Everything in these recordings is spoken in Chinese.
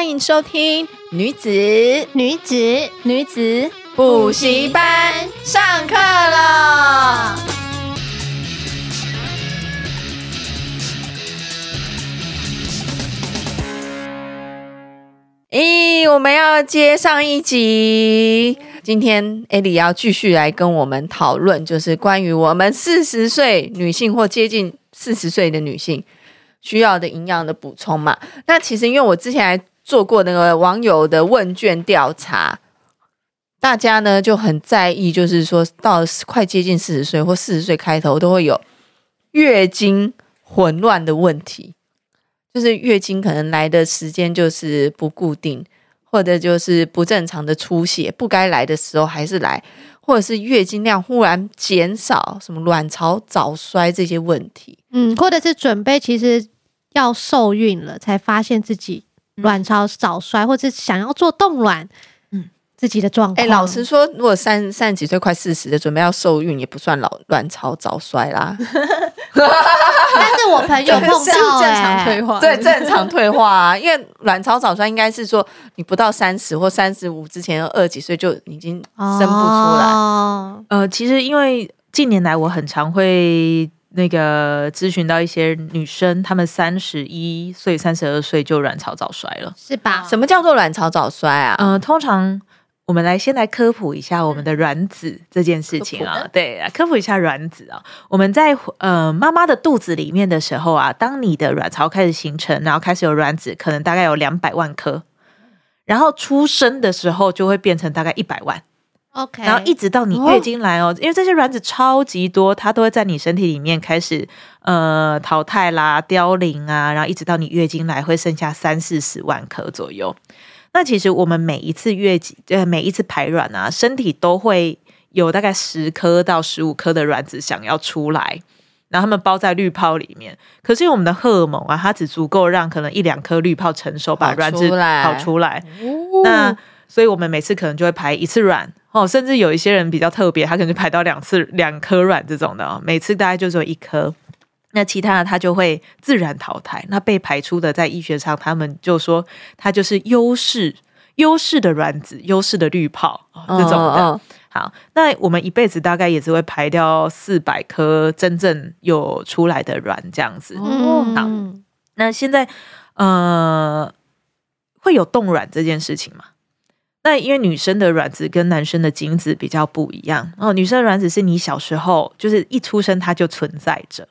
欢迎收听女子女子女子补习班上课了。咦，我们要接上一集。今天艾莉要继续来跟我们讨论，就是关于我们四十岁女性或接近四十岁的女性需要的营养的补充嘛。那其实因为我之前还做过那个网友的问卷调查，大家呢就很在意，就是说到快接近四十岁或四十岁开头都会有月经混乱的问题，就是月经可能来的时间就是不固定，或者就是不正常的出血，不该来的时候还是来，或者是月经量忽然减少，什么卵巢早衰这些问题，嗯，或者是准备其实要受孕了，才发现自己。卵巢早衰，或者想要做冻卵，嗯，自己的状况。哎、欸，老实说，如果三三十几岁，快四十的，准备要受孕，也不算老卵巢早衰啦。但是我朋友碰到 正常退化，对，正常退化啊。因为卵巢早衰应该是说，你不到三十或三十五之前，二十几岁就已经生不出来。哦、呃，其实因为近年来我很常会。那个咨询到一些女生，她们三十一岁、三十二岁就卵巢早衰了，是吧？什么叫做卵巢早衰啊？嗯、呃，通常我们来先来科普一下我们的卵子这件事情啊。对，啊科普一下卵子啊。我们在呃妈妈的肚子里面的时候啊，当你的卵巢开始形成，然后开始有卵子，可能大概有两百万颗，然后出生的时候就会变成大概一百万。OK，然后一直到你月经来哦，因为这些卵子超级多，它都会在你身体里面开始呃淘汰啦、凋零啊，然后一直到你月经来会剩下三四十万颗左右。那其实我们每一次月经呃每一次排卵啊，身体都会有大概十颗到十五颗的卵子想要出来，然后它们包在滤泡里面。可是我们的荷尔蒙啊，它只足够让可能一两颗滤泡成熟，把卵子跑出来。那所以我们每次可能就会排一次卵。哦，甚至有一些人比较特别，他可能就排到两次两颗卵这种的哦，每次大概就只有一颗，那其他的他就会自然淘汰。那被排出的，在医学上他们就说它就是优势优势的卵子，优势的滤泡这种的。哦哦好，那我们一辈子大概也只会排掉四百颗真正有出来的卵这样子。哦，好，那现在呃会有冻卵这件事情吗？那因为女生的卵子跟男生的精子比较不一样哦，女生的卵子是你小时候就是一出生它就存在着，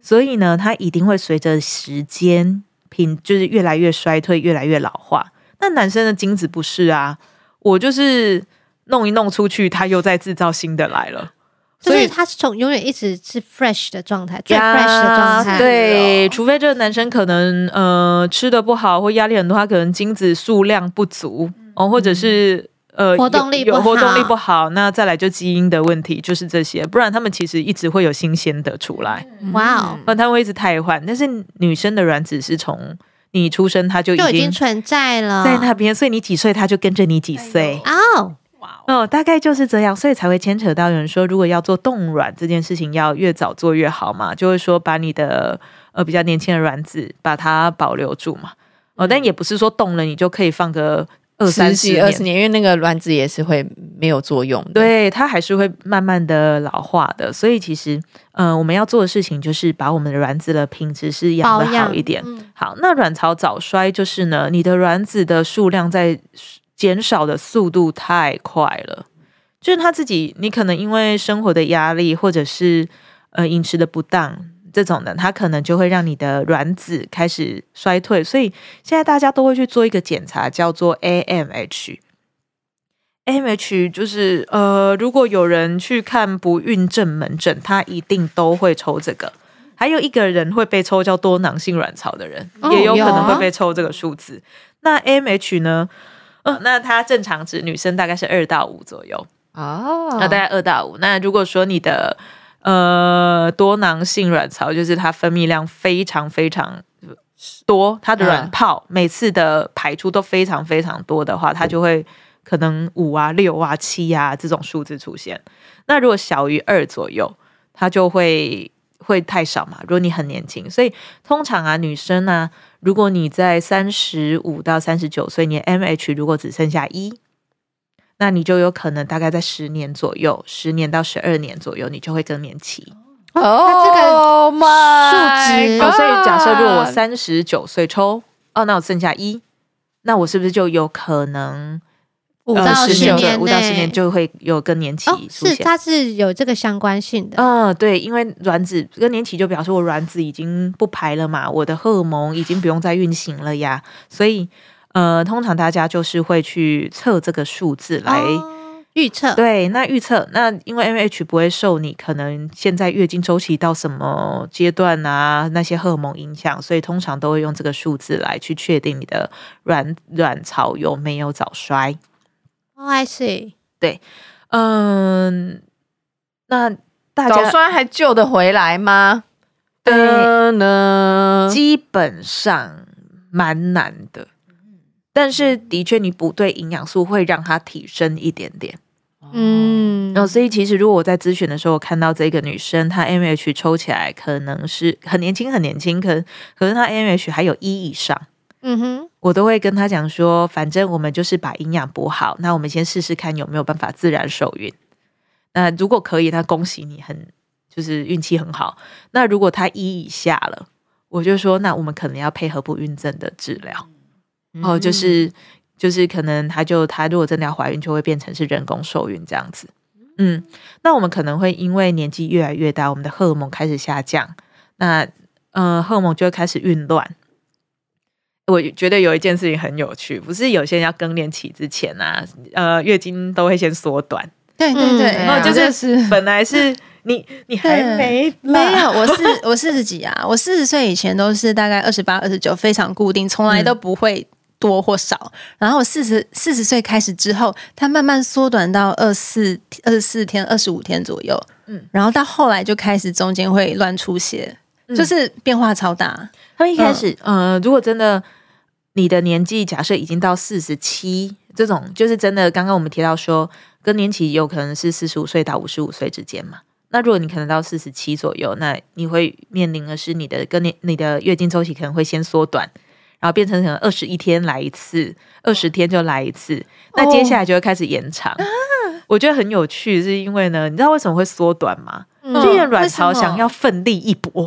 所以呢，它一定会随着时间品就是越来越衰退，越来越老化。那男生的精子不是啊，我就是弄一弄出去，它又在制造新的来了，所以它是从永远一直是 fresh 的状态，最 fresh 的状态。对，除非这个男生可能呃吃的不好或压力很多，他可能精子数量不足。哦，或者是呃，活动力有，有活动力不好，那再来就基因的问题，就是这些，不然他们其实一直会有新鲜的出来。哇哦，那他们会一直汰换，但是女生的卵子是从你出生它就已经，就已经存在了。在那边，所以你几岁它就跟着你几岁。哦。哇哦，大概就是这样，所以才会牵扯到有人说，如果要做冻卵这件事情，要越早做越好嘛，就会说把你的呃比较年轻的卵子把它保留住嘛。哦，但也不是说冻了你就可以放个。二三十二十年，因为那个卵子也是会没有作用的，对，它还是会慢慢的老化的。所以其实，嗯、呃，我们要做的事情就是把我们的卵子的品质是养的好一点。嗯、好，那卵巢早衰就是呢，你的卵子的数量在减少的速度太快了，就是他自己，你可能因为生活的压力，或者是呃饮食的不当。这种的，它可能就会让你的卵子开始衰退，所以现在大家都会去做一个检查，叫做 AMH。AMH 就是呃，如果有人去看不孕症门诊，他一定都会抽这个。还有一个人会被抽叫多囊性卵巢的人，哦也有可能会被抽这个数字。那 AMH 呢？嗯、呃，那它正常值女生大概是二到五左右哦，那大概二到五。那如果说你的呃多囊性卵巢就是它分泌量非常非常多，它的卵泡每次的排出都非常非常多的话，它就会可能五啊、六啊、七啊这种数字出现。那如果小于二左右，它就会会太少嘛。如果你很年轻，所以通常啊，女生啊，如果你在三十五到三十九岁，你的 MH 如果只剩下一，那你就有可能大概在十年左右，十年到十二年左右，你就会更年期。哦，它这个数值哦，所以假设如果我三十九岁抽，哦，那我剩下一，那我是不是就有可能五到十十年五到十年就会有更年期哦，出现？是它是有这个相关性的。嗯、呃，对，因为卵子更年期就表示我卵子已经不排了嘛，我的荷尔蒙已经不用再运行了呀，所以呃，通常大家就是会去测这个数字来。哦预测对，那预测那因为 MH 不会受你可能现在月经周期到什么阶段啊那些荷尔蒙影响，所以通常都会用这个数字来去确定你的卵卵巢有没有早衰。哦，I see。对，嗯，那大家早衰还救得回来吗？对呢，基本上蛮难的，但是的确你补对营养素会让它提升一点点。嗯，然后，所以其实如果我在咨询的时候，我看到这个女生她 AMH 抽起来可能是很年轻，很年轻，可可是她 AMH 还有一以上，嗯哼，我都会跟她讲说，反正我们就是把营养补好，那我们先试试看有没有办法自然受孕。那如果可以，那恭喜你很，很就是运气很好。那如果她一以下了，我就说，那我们可能要配合不孕症的治疗，哦，就是。就是可能她就她如果真的要怀孕，就会变成是人工受孕这样子。嗯，那我们可能会因为年纪越来越大，我们的荷尔蒙开始下降，那呃荷尔蒙就会开始紊乱。我觉得有一件事情很有趣，不是有些人要更年期之前啊，呃月经都会先缩短。对对对，嗯然后就是是本来是你你还没没有，我四我四十几啊，我四十岁以前都是大概二十八、二十九，非常固定，从来都不会。多或少，然后四十四十岁开始之后，它慢慢缩短到二四二十四天、二十五天左右。嗯，然后到后来就开始中间会乱出血，嗯、就是变化超大。他一开始，嗯、呃，如果真的你的年纪假设已经到四十七，这种就是真的，刚刚我们提到说更年期有可能是四十五岁到五十五岁之间嘛。那如果你可能到四十七左右，那你会面临的是你的更年你的月经周期可能会先缩短。然后变成可能二十一天来一次，二十天就来一次，那接下来就会开始延长。哦、我觉得很有趣，是因为呢，你知道为什么会缩短吗？嗯、就因为卵巢想要奋力一搏，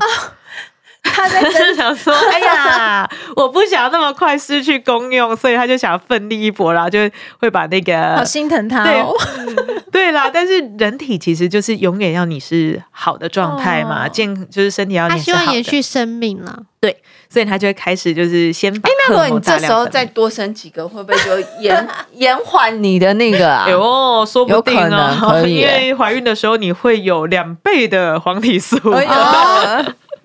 他在真 想说：“ 哎呀，我不想那么快失去功用，所以他就想奋力一搏，然后就会把那个好心疼他、哦。对” 对啦，但是人体其实就是永远要你是好的状态嘛，哦、健就是身体要。他希望延续生命了，对。所以他就会开始就是先把。哎，那如果你这时候再多生几个，会不会就延延缓你的那个啊？哎呦，说不定啊，可可以因为怀孕的时候你会有两倍的黄体素。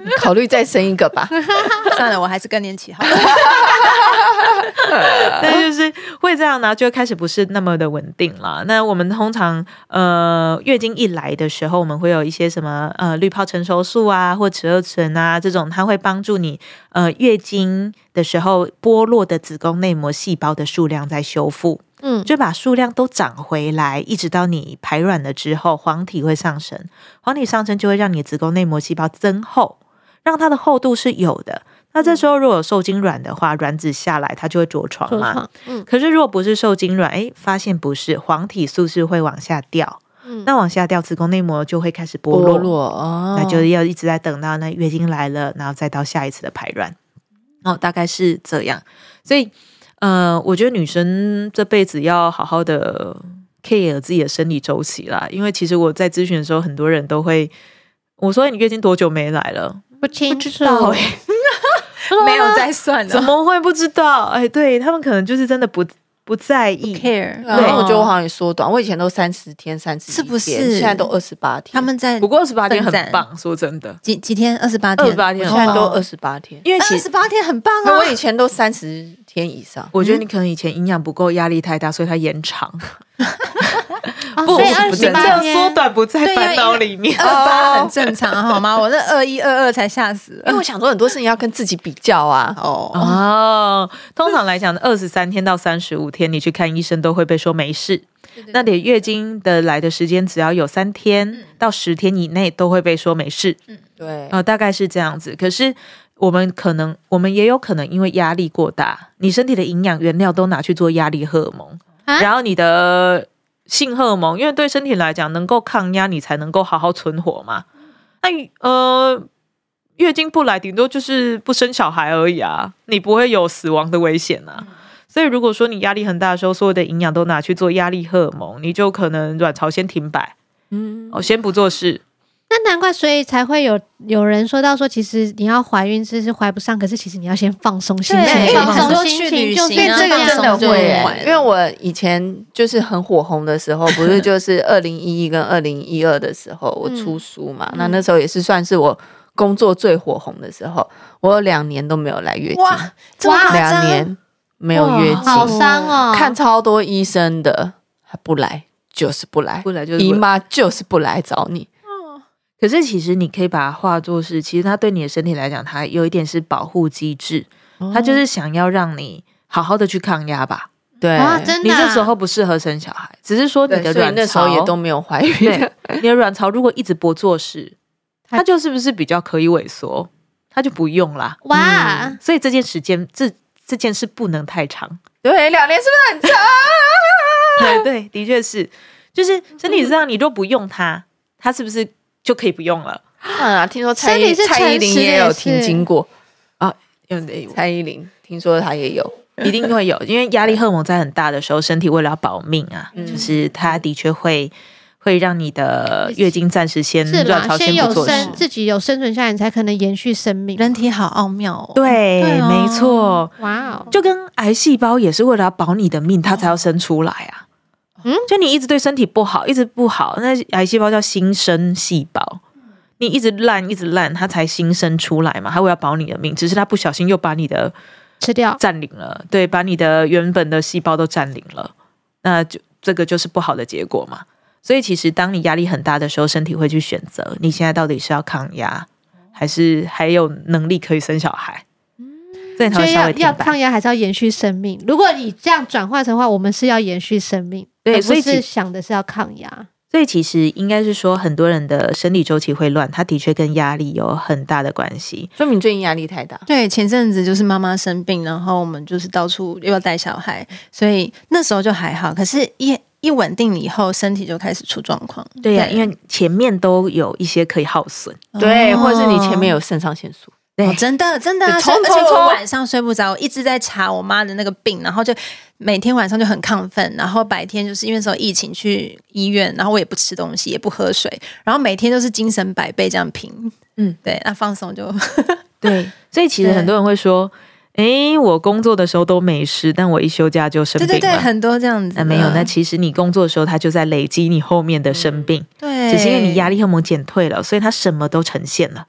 考虑再生一个吧。算了，我还是更年期好了。但就是会这样呢，就开始不是那么的稳定了。那我们通常呃月经一来的时候，我们会有一些什么呃滤泡成熟素啊，或雌二醇啊这种，它会帮助你呃月经的时候剥落的子宫内膜细胞的数量在修复，嗯，就把数量都长回来，一直到你排卵了之后，黄体会上升，黄体上升就会让你子宫内膜细胞增厚，让它的厚度是有的。那这时候如果受精卵的话，卵子下来它就会着床嘛。嗯。可是如果不是受精卵，哎，发现不是，黄体素是会往下掉。嗯。那往下掉，子宫内膜就会开始剥落。剥落哦。那就要一直在等到那月经来了，然后再到下一次的排卵。哦，大概是这样。所以，呃，我觉得女生这辈子要好好的 care 自己的生理周期啦。因为其实我在咨询的时候，很多人都会我说：“你月经多久没来了？”不清楚。不知道欸 没有再算了，怎么会不知道？哎，对他们可能就是真的不不在意。care，然后我觉得我好像也缩短，我以前都三十天、三十是不是现在都二十八天。他们在不过二十八天很棒，说真的，几几天？二十八天，二十八天我现在都哦二十八天，因为二十八天很棒啊！我以前都三十天以上。我觉得你可能以前营养不够，压力太大，所以它延长。哦不，所以二十不这八天样缩短不在烦恼里面。二八 很正常好吗？我那二一二二才吓死。因为我想说很多事情要跟自己比较啊。哦，哦，通常来讲，二十三天到三十五天，你去看医生都会被说没事。那你月经的来的时间只要有三天到十天以内，都会被说没事。嗯对，呃，大概是这样子。可是我们可能，我们也有可能因为压力过大，你身体的营养原料都拿去做压力荷尔蒙，啊然后你的性荷尔蒙，因为对身体来讲，能够抗压，你才能够好好存活嘛。那呃，月经不来，顶多就是不生小孩而已啊，你不会有死亡的危险啊。所以如果说你压力很大的时候，所有的营养都拿去做压力荷尔蒙，你就可能卵巢先停摆，嗯，哦，先不做事。那难怪，所以才会有有人说到说，其实你要怀孕是是怀不上，可是其实你要先放松心情，对放松心情，就行啊这个真的会因为我以前就是很火红的时候，不是就是二零一一跟二零一二的时候，我出书嘛，那那时候也是算是我工作最火红的时候，我有两年都没有来月经，哇，两年没有月经，好伤哦。看超多医生的，还不来就是不来，不来就是姨妈就是不来找你，可是其实你可以把它化作是，其实它对你的身体来讲，它有一点是保护机制，它就是想要让你好好的去抗压吧。对，啊，真的啊，你这时候不适合生小孩，只是说你的卵那时候巢也都没有怀孕，对，你的卵巢如果一直不做事，它就是不是比较可以萎缩，它就不用啦。哇，所以这件时间，这这件事不能太长。对，两年是不是很长？对对，的确是，就是身体上你若不用它，它是不是就可以不用了？嗯啊，听说蔡蔡依林也有也是停经过，嗯，对，蔡依林听说她也有，一定会有，因为压力荷尔蒙在很大的时候，身体为了要保命啊，嗯就是它的确会会让你的月经暂时先是啦，卵巢先不做事生。自己有生存下来，你才可能延续生命。人体好奥妙哦。对，对哦没错，哇哦，就跟癌细胞也是为了要保你的命，它才要生出来啊。嗯就你一直对身体不好，一直不好，那癌细胞叫新生细胞。你一直烂，一直烂，它才新生出来嘛，它为了要保你的命，只是它不小心又把你的吃掉。占领了，对，把你的原本的细胞都占领了，那就这个就是不好的结果嘛。所以其实当你压力很大的时候，身体会去选择你现在到底是要抗压，还是还有能力可以生小孩。所以要微要抗压，还是要延续生命？如果你这样转换成的话，我们是要延续生命，对所以是想的是要抗压。所以其实应该是说，很多人的生理周期会乱，它的确跟压力有很大的关系。说明最近压力太大。对，前阵子就是妈妈生病，然后我们就是到处又要带小孩，所以那时候就还好。可是一，一一稳定了以后，身体就开始出状况。对呀、因为前面都有一些可以耗损。对，哦或者是你前面有肾上腺素，对哦，真的真的而且冲冲我晚上睡不着，我一直在查我妈的那个病，然后就每天晚上就很亢奋，然后白天就是因为那时候疫情去医院，然后我也不吃东西，也不喝水，然后每天都是精神百倍这样拼。嗯，对，那放松就对，所以其实很多人会说，哎，我工作的时候都没事，但我一休假就生病了。对对对，很多这样子。那没有，那其实你工作的时候，他就在累积你后面的生病，对，只是因为你压力荷尔蒙减退了，所以他什么都呈现了，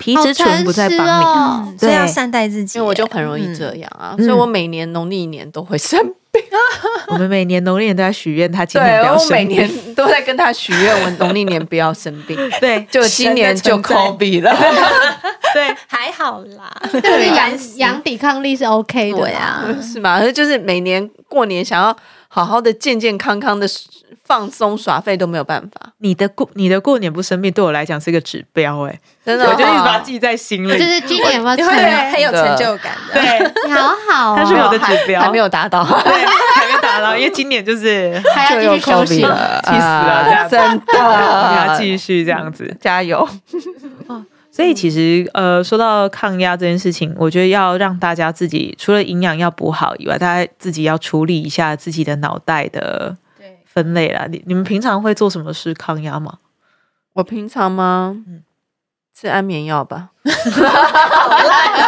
皮好质醇不再帮诚实你。哦嗯所以要善待自己，因为我就很容易这样啊，嗯所以我每年农历年都会生病。我们每年农历年都在许愿，他今年不，要生病。每年都在跟他许愿，我农历年不要生病。对就今年就神的存在 COVID 了。对，还好啦。就是养养抵抗力是 OK 的啦。对啊，是吗？就是每年过年想要好好的健健康康的放松耍废都没有办法，你的过你的过年不生病，对我来讲是一个指标哎、真的、哦。我就一直把它记在心里。就是今年有没有成？你会很有成就感的。对，你好好它是我哦，的指标，还没有达到，对，还没达到，因为今年就是还要继续休息了，气死了真你要的，继续这样子。加油。所以其实呃，说到抗压这件事情，我觉得要让大家自己除了营养要补好以外，大家自己要处理一下自己的脑袋的分类啦。你你们平常会做什么事抗压吗？我平常吗？吃安眠药吧。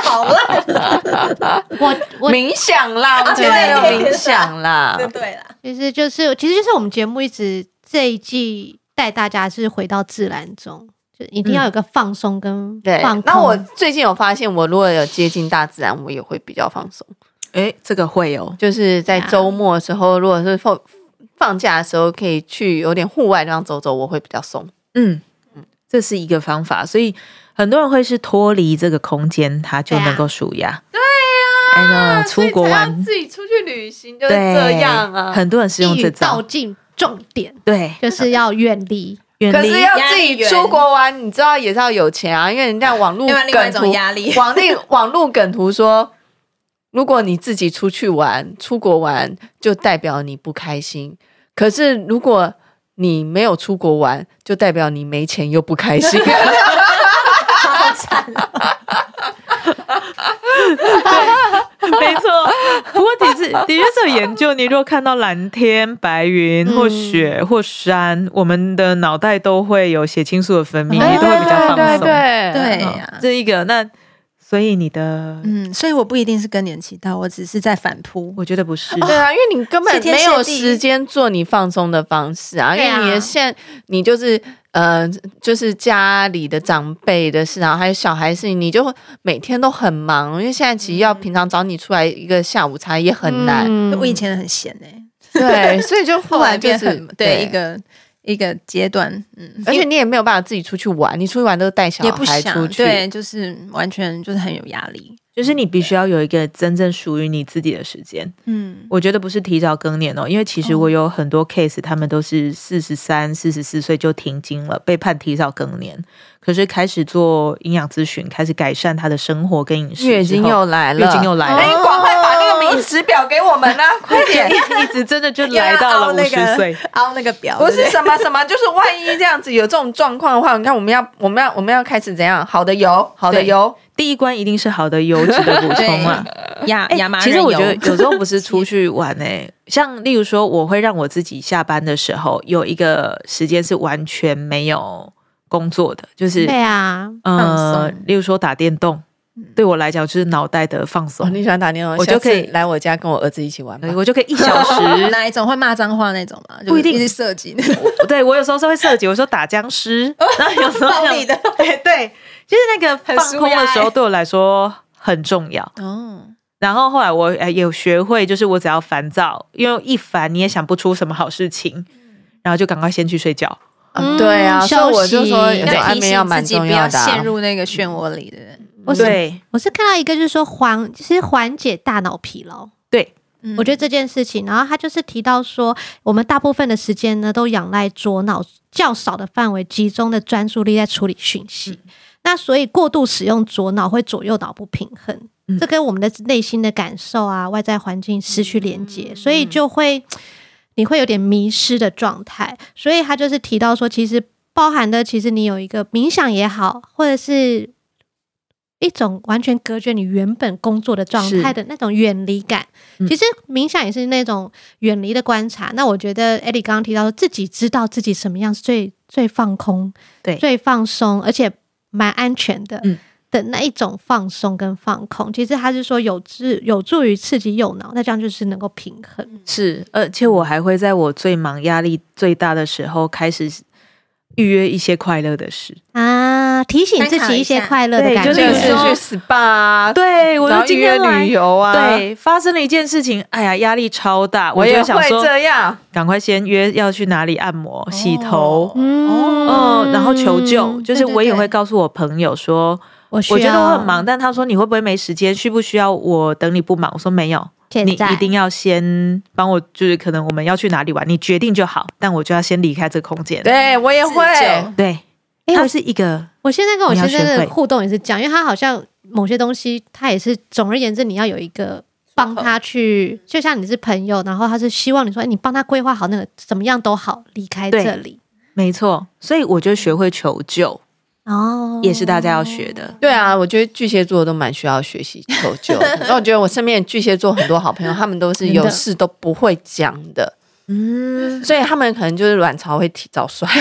好烂，我我冥想啦，我们现在有冥想啦。对对啦，其实就是其实就是我们节目一直这一季带大家是回到自然中，就一定要有个放松跟对。那我最近有发现，我如果有接近大自然，我也会比较放松。哎，这个会哦，就是在周末的时候，如果是放放假的时候，可以去有点户外地方走走，我会比较松。嗯嗯，这是一个方法，所以很多人会是脱离这个空间，他就能够舒压。对呀，那个出国玩，自己出去旅行就是这样啊。很多人是用这招。道尽重点，对，就是要远离。远离。可是要自己出国玩，你知道也是要有钱啊，因为人家网络梗图压力，网络网络梗图说。如果你自己出去玩、出国玩，就代表你不开心；可是如果你没有出国玩，就代表你没钱又不开心。好惨啊！没错，不过的确的确是有研究，你如果看到蓝天、白云或雪或山，嗯、我们的脑袋都会有血清素的分泌，也都会比较放松。对对对呀，这一个那。所以你的嗯，所以我不一定是更年期到，我只是在反扑。我觉得不是，对啊，因为你根本没有时间做你放松的方式啊，因为你的现你就是呃，就是家里的长辈的事，然后还有小孩事情，你就每天都很忙。因为现在其实要平常找你出来一个下午茶也很难。嗯、我以前很闲哎，对，所以就后来就是很对一个。一个阶段，嗯，而且你也没有办法自己出去玩，你出去玩都是带小孩出去，对，就是完全就是很有压力，就是你必须要有一个真正属于你自己的时间，嗯，我觉得不是提早更年哦，因为其实我有很多 case，他们都是四十三、四十四岁就停经了，被判提早更年，可是开始做营养咨询，开始改善他的生活跟饮食，月经又来了，月经又来了，哎，赶快把那个饮食表给我们啊，快点，一直真的就来到了五十岁，凹那个表，不是什么什么，就是万一这样子有这种状况的话，你看我们要我们要我们要开始怎样？好的油，好的油，第一关一定是好的油脂的补充啊，亚亚麻其实我觉得有时候不是出去玩诶，像例如说，我会让我自己下班的时候有一个时间是完全没有工作的，就是对啊，呃，例如说打电动。对我来讲，就是脑袋的放松。你喜欢打电话，我就可以来我家跟我儿子一起玩。我就可以一小时。哪一种会骂脏话那种吗？不一定是射击。对我有时候是会射击，我说打僵尸，然后有时候你的。对 对，就是那个放空的时候，对我来说很重要。哦。然后后来我有学会，就是我只要烦躁，因为一烦你也想不出什么好事情，然后就赶快先去睡觉。嗯，对啊。所以我就说，要提醒自己不要陷入那个漩涡里的人。我是对我是看到一个，就是说缓，其实缓解大脑疲劳。对，嗯、我觉得这件事情，然后他就是提到说，我们大部分的时间呢，都仰赖左脑较少的范围集中的专注力在处理讯息。嗯、那所以过度使用左脑会左右脑不平衡，嗯、这跟我们的内心的感受啊、外在环境失去连接，嗯、所以就会你会有点迷失的状态。所以他就是提到说，其实包含的，其实你有一个冥想也好，或者是。一种完全隔绝你原本工作的状态的那种远离感，嗯、其实冥想也是那种远离的观察。那我觉得艾莉刚刚提到自己知道自己什么样是最最放空，对，最放松，而且蛮安全的、嗯、的那一种放松跟放空。其实他是说有助有助于刺激右脑，那这样就是能够平衡。是，而且我还会在我最忙、压力最大的时候开始预约一些快乐的事。啊，提醒自己一些快乐的感觉，就是去 SPA，对，我就今天旅游啊，对，发生了一件事情，哎呀，压力超大，我也会这样，赶快先约要去哪里按摩、洗头，哦，然后求救，就是我也会告诉我朋友说，我我觉得我很忙，但他说你会不会没时间，需不需要我等你不忙？我说没有。你一定要先帮我，就是可能我们要去哪里玩，你决定就好，但我就要先离开这个空间。对我也会，对，他是一个。我现在跟我先生的互动也是讲，因为他好像某些东西，他也是总而言之，你要有一个帮他去，就像你是朋友，然后他是希望你说，你帮他规划好那个怎么样都好，离开这里。没错，所以我就学会求救。哦，也是大家要学的。对啊，我觉得巨蟹座都蛮需要学习求救的。那我觉得我身边巨蟹座很多好朋友，他们都是有事都不会讲的。嗯，所以他们可能就是卵巢会提早衰。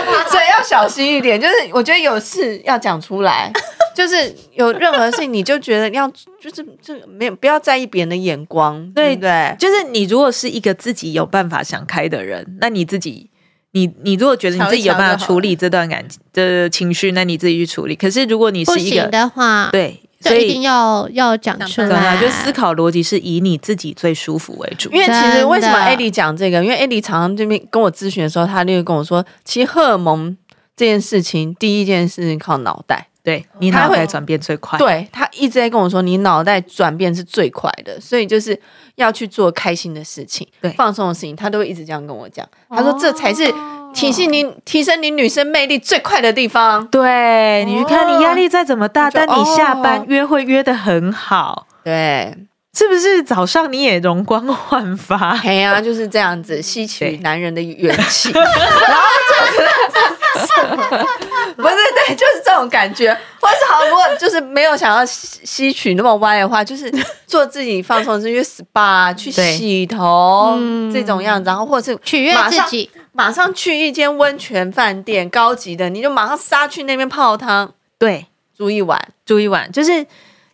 所以要小心一点。就是我觉得有事要讲出来，就是有任何事情你就觉得要，就是这没有不要在意别人的眼光，对对？就是你如果是一个自己有办法想开的人，那你自己，你你如果觉得你自己有办法处理这段感情的情绪，那你自己去处理。可是如果你是一个的话，对。所以一定要要讲出来，就思考逻辑是以你自己最舒服为主。因为其实为什么艾迪讲这个？因为艾迪常常这边跟我咨询的时候，他就会跟我说，其实荷尔蒙这件事情，第一件事情靠脑袋，对你脑袋转变最快。对，他一直在跟我说，你脑袋转变是最快的，所以就是要去做开心的事情，对，放松的事情，他都会一直这样跟我讲。他说这才是。提醒你提升你女生魅力最快的地方，对，你去看你压力再怎么大，但你下班约会约的很好，对，是不是早上你也容光焕发？哎呀，就是这样子吸取男人的元气，然后就是不是对，就是这种感觉。或是好，如果就是没有想要吸取那么歪的话，就是做自己放松，去 SPA 去洗头这种样子，然后或者是取悦自己。马上去一间温泉饭店，高级的，你就马上杀去那边泡汤。对，住一晚，住一晚，就是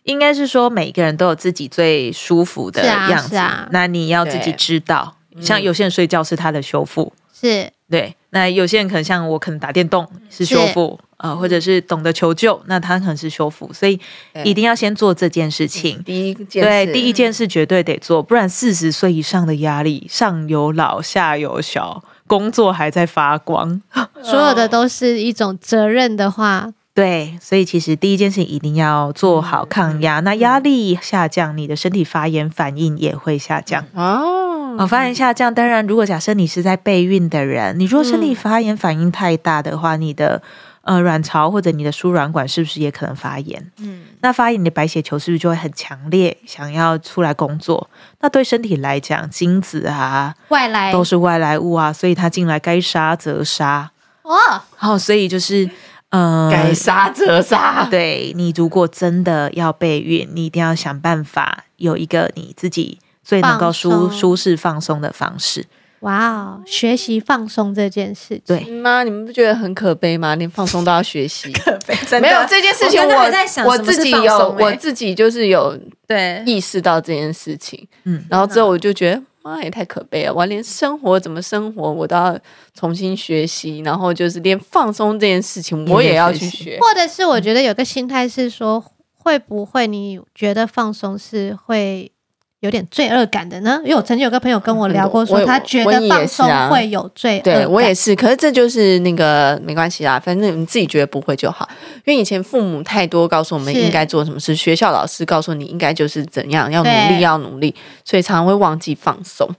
应该是说，每个人都有自己最舒服的样子。啊啊、那你要自己知道，像有些人睡觉是他的修复，是对。那有些人可能像我，可能打电动是修复啊、呃，或者是懂得求救，那他可能是修复。所以一定要先做这件事情。第一件对，第一件事绝对得做，不然四十岁以上的压力，上有老，下有小。工作还在发光，所有的都是一种责任的话，对，所以其实第一件事情一定要做好抗压。那压力下降，你的身体发炎反应也会下降哦。哦，发炎下降，当然，如果假设你是在备孕的人，你如果身体发炎反应太大的话，你的。呃，卵巢或者你的输卵管是不是也可能发炎？嗯，那发炎，你的白血球是不是就会很强烈，想要出来工作？那对身体来讲，精子啊，外来都是外来物啊，所以它进来该杀则杀。哦，好，所以就是呃，该杀则杀。对，你如果真的要备孕，你一定要想办法有一个你自己最能够舒舒适放松的方式。哇哦！学习放松这件事，对吗？你们不觉得很可悲吗？连放松都要学习，可悲。真的没有这件事情我，我在想我自己有，我自己就是有对意识到这件事情。嗯，然后之后我就觉得，妈也太可悲了！我连生活怎么生活，我都要重新学习。然后就是连放松这件事情，我也要去学。或者是我觉得有个心态是说，会不会你觉得放松是会？有点罪恶感的呢，因为我曾经有个朋友跟我聊过，说他觉得放松会有罪恶感。对我也是，可是这就是那个没关系啦，反正你自己觉得不会就好。因为以前父母太多告诉我们应该做什么事，学校老师告诉你应该就是怎样，要努力要努力，所以常常会忘记放松。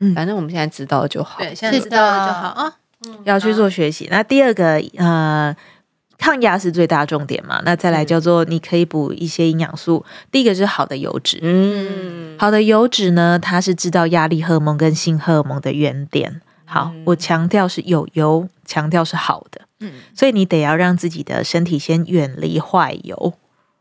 嗯，反正我们现在知道了就好，对，现在知道了就好啊。嗯，要去做学习。那第二个呃。抗压是最大重点嘛？那再来叫做你可以补一些营养素。嗯、第一个是好的油脂，嗯，好的油脂呢，它是制造压力荷尔蒙跟性荷尔蒙的原点。好，嗯、我强调是有油，强调是好的，嗯，所以你得要让自己的身体先远离坏油。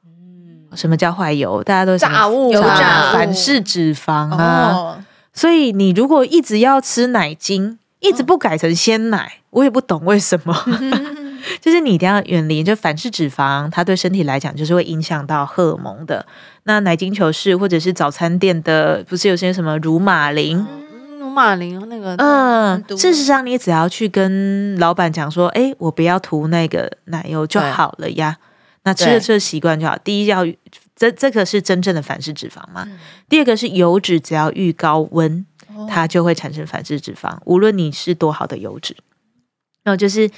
嗯，什么叫坏油？大家都炸物、油炸、反式脂肪啊。哦、所以你如果一直要吃奶精，一直不改成鲜奶，哦、我也不懂为什么。就是你一定要远离，就反式脂肪，它对身体来讲就是会影响到荷尔蒙的。那奶精球是或者是早餐店的，不是有些什么乳马铃？嗯、乳玛琳那个，嗯，事实上你只要去跟老板讲说，哎，我不要涂那个奶油就好了呀。那吃了这个习惯就好。第一要这这个是真正的反式脂肪嘛？嗯、第二个是油脂，只要遇高温，它就会产生反式脂肪，无论你是多好的油脂，然后就是。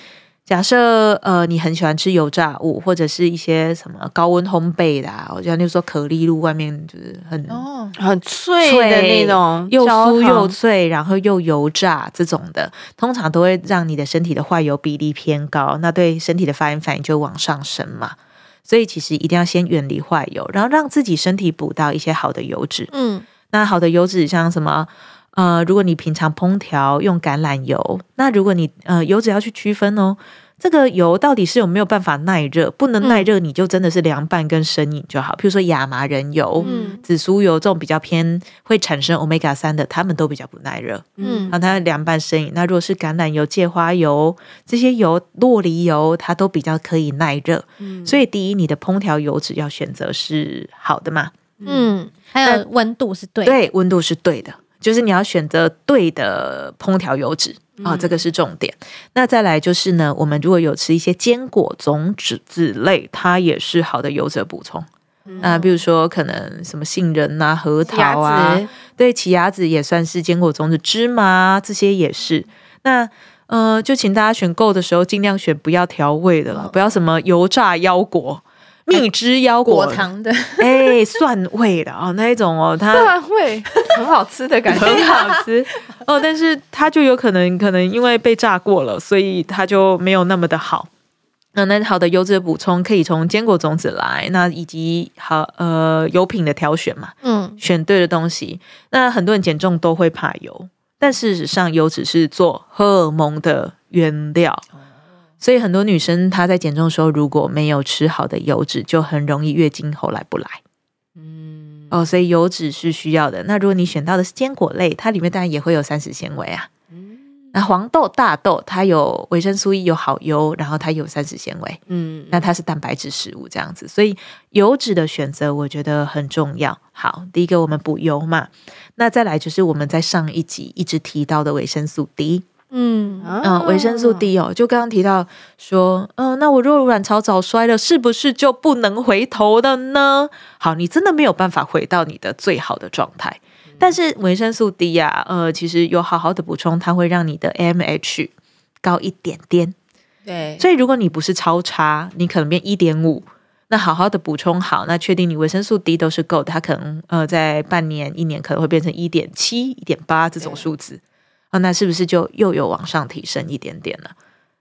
假设呃，你很喜欢吃油炸物，或者是一些什么高温烘焙的，啊，我觉得就是说可丽露外面就是很哦很脆的那种，又酥又脆，然后又油炸这种的，通常都会让你的身体的坏油比例偏高，那对身体的发炎反应就往上升嘛。所以其实一定要先远离坏油，然后让自己身体补到一些好的油脂。嗯，那好的油脂像什么？呃，如果你平常烹调用橄榄油，那如果你呃油脂要去区分哦。这个油到底是有没有办法耐热？不能耐热，你就真的是凉拌跟生饮就好。譬如说亚麻仁油、嗯紫苏油这种比较偏会产生 omega 三的，他们都比较不耐热。嗯然后它凉拌生饮。那如果是橄榄油、芥花油这些油、洛梨油，它都比较可以耐热。嗯所以第一，你的烹调油脂要选择是好的嘛？嗯，还有温度是对的，对，温度是对的，就是你要选择对的烹调油脂啊、哦，这个是重点。那再来就是呢，我们如果有吃一些坚果种子子类，它也是好的油脂补充。那比如说可能什么杏仁啊、核桃啊，对，奇亚籽也算是坚果种子，芝麻这些也是。那呃，就请大家选购的时候，尽量选不要调味的了，不要什么油炸腰果。蜜汁腰果，果糖的，哎，蒜味的啊、哦，那一种哦，它蒜味 很好吃的感觉，很好吃 哦，但是它就有可能可能因为被炸过了，所以它就没有那么的好。那那好的油脂的补充可以从坚果种子来，那以及好呃油品的挑选嘛，嗯，选对的东西。那很多人减重都会怕油，但事实上油脂是做荷尔蒙的原料。所以很多女生她在减重的时候，如果没有吃好的油脂，就很容易月经后来不来。嗯，哦，所以油脂是需要的。那如果你选到的是坚果类，它里面当然也会有膳食纤维啊。嗯，那黄豆、大豆它有维生素 E，有好油，然后它有膳食纤维。嗯，那它是蛋白质食物这样子，所以油脂的选择我觉得很重要。好，第一个我们补油嘛，那再来就是我们在上一集一直提到的维生素 D。嗯嗯，维生素 D 哦，就刚刚提到说，嗯、呃，那我如果卵巢早衰了，是不是就不能回头了呢？好，你真的没有办法回到你的最好的状态。但是维生素 D 呀、啊，呃，其实有好好的补充，它会让你的 AMH 高一点点。对，所以如果你不是超差，你可能变一点五，那好好的补充好，那确定你维生素 D 都是够的，它可能呃在半年、一年可能会变成一点七、一点八这种数字。哦，那是不是就又有往上提升一点点了？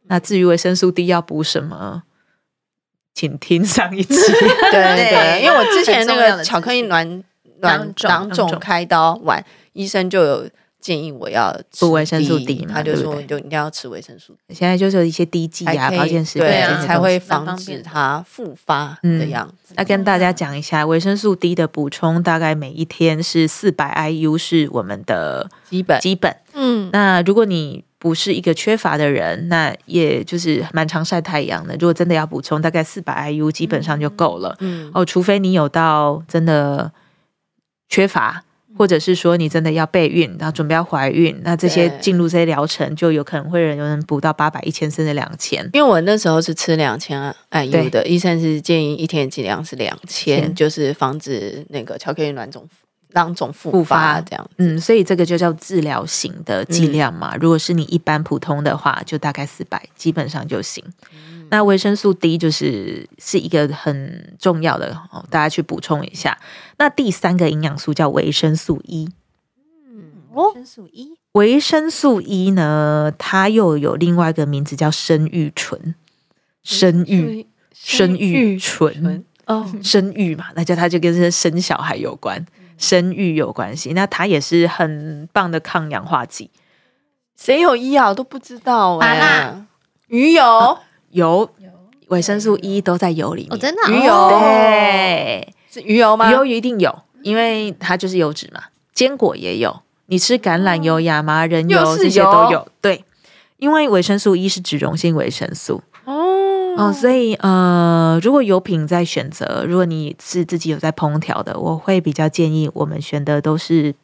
那至于维生素 D 要补什么，请听上一期。对对对，因为我之前那个巧克力卵卵囊囊肿开刀完，医生就有建议我要吃补维生素 D 嘛他就说对不对就一定要吃维生素 D，现在就是有一些滴剂啊、保健食品对啊才会防止它复发嗯的样子。那跟大家讲一下，维生素 D 的补充大概每一天是四百 IU，是我们的基本基本。嗯，那如果你不是一个缺乏的人，那也就是蛮常晒太阳的。如果真的要补充，大概四百 IU 基本上就够了。嗯哦，除非你有到真的缺乏，或者是说你真的要备孕，然后准备要怀孕，那这些进入这些疗程，就有可能会有人补到八百、一千甚至两千。因为我那时候是吃两千 IU 对的，医生是建议一天剂量是两千，千就是防止那个巧克力卵肿囊肿复复发发这样。嗯，所以这个就叫治疗型的剂量嘛。如果是你一般普通的话，就大概四百，基本上就行。那维生素 D 就是是一个很重要的哦，大家去补充一下。那第三个营养素叫维生素 E。维生素 E，维生素 E 呢，它又有另外一个名字叫生育醇。生育，生育醇，哦，生育嘛，那就它就跟生小孩有关，生育有关系。那它也是很棒的抗氧化剂。谁有医啊？我都不知道麻哎、辣鱼油、油，维生素 E 都在油里面。哦，真的啊鱼油哦对，是鱼油吗？鱼油一定有，因为它就是油脂嘛。坚果也有，你吃橄榄油、亚麻仁油这些都有。对，因为维生素 E 是脂溶性维生素哦哦，所以呃，如果油品在选择，如果你是自己有在烹调的，我会比较建议我们选的都是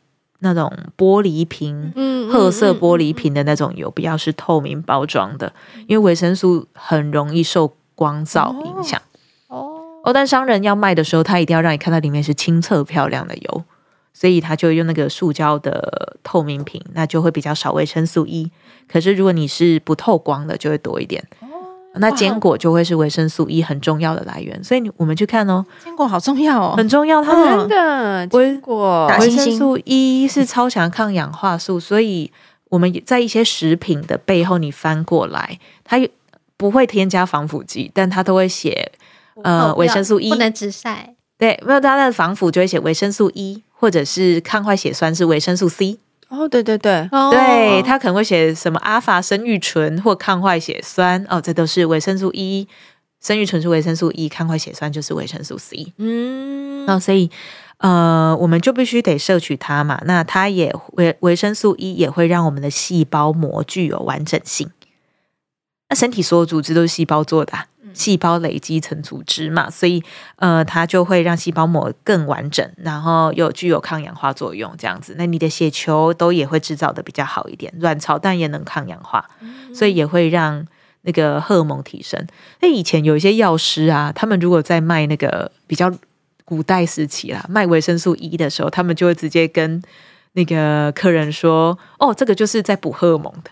那种玻璃瓶。嗯褐色玻璃瓶的那种油，不要是透明包装的，因为维生素很容易受光照影响。哦，哦，但商人要卖的时候，他一定要让你看到里面是清澈漂亮的油，所以他就用那个塑胶的透明瓶，那就会比较少维生素 E。可是如果你是不透光的，就会多一点。那坚果就会是维生素 E 很重要的来源，所以你我们去看哦，坚果好重要哦。很重要。它嗯真的维坚果维生素 E 是超强抗氧化素，所以我们在一些食品的背后，你翻过来，它不会添加防腐剂，但它都会写呃维生素 E 不能直晒。对，没有它的防腐就会写维生素 E，或者是抗坏血酸是维生素 C。哦，对对对，哦对，它可能会写什么阿法生育醇或抗坏血酸哦，这都是维生素 E。生育醇是维生素 E，抗坏血酸就是维生素 C。嗯，那所以呃，我们就必须得摄取它嘛。那它也维维生素 E 也会让我们的细胞膜具有完整性。那身体所有组织都是细胞做的、啊，细胞累积成组织嘛，所以呃，它就会让细胞膜更完整，然后又具有抗氧化作用，这样子。那你的血球都也会制造的比较好一点，卵巢蛋也能抗氧化，所以也会让那个荷尔蒙提升。那以前有一些药师啊，他们如果在卖那个比较古代时期啦，卖维生素 E 的时候，他们就会直接跟那个客人说：“哦，这个就是在补荷尔蒙的。”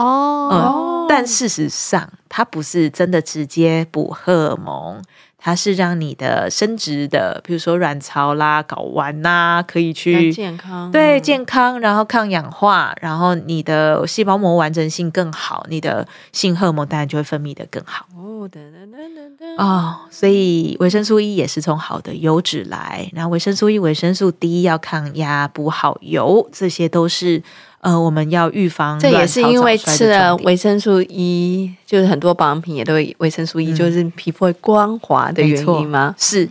哦，嗯，但事实上，它不是真的直接补荷尔蒙，它是让你的生殖的，比如说卵巢啦、睾丸呐，可以去健康，对健康，然后抗氧化，然后你的细胞膜完整性更好，你的性荷尔蒙当然就会分泌的更好。哦，所以维生素 E 也是从好的油脂来，然后维生素 E、维生素 D 要抗压、补好油，这些都是。呃，我们要预防。这也是因为吃了维生素 E，就是很多保养品也都会维生素 E，、嗯、就是皮肤会光滑的原因吗？是，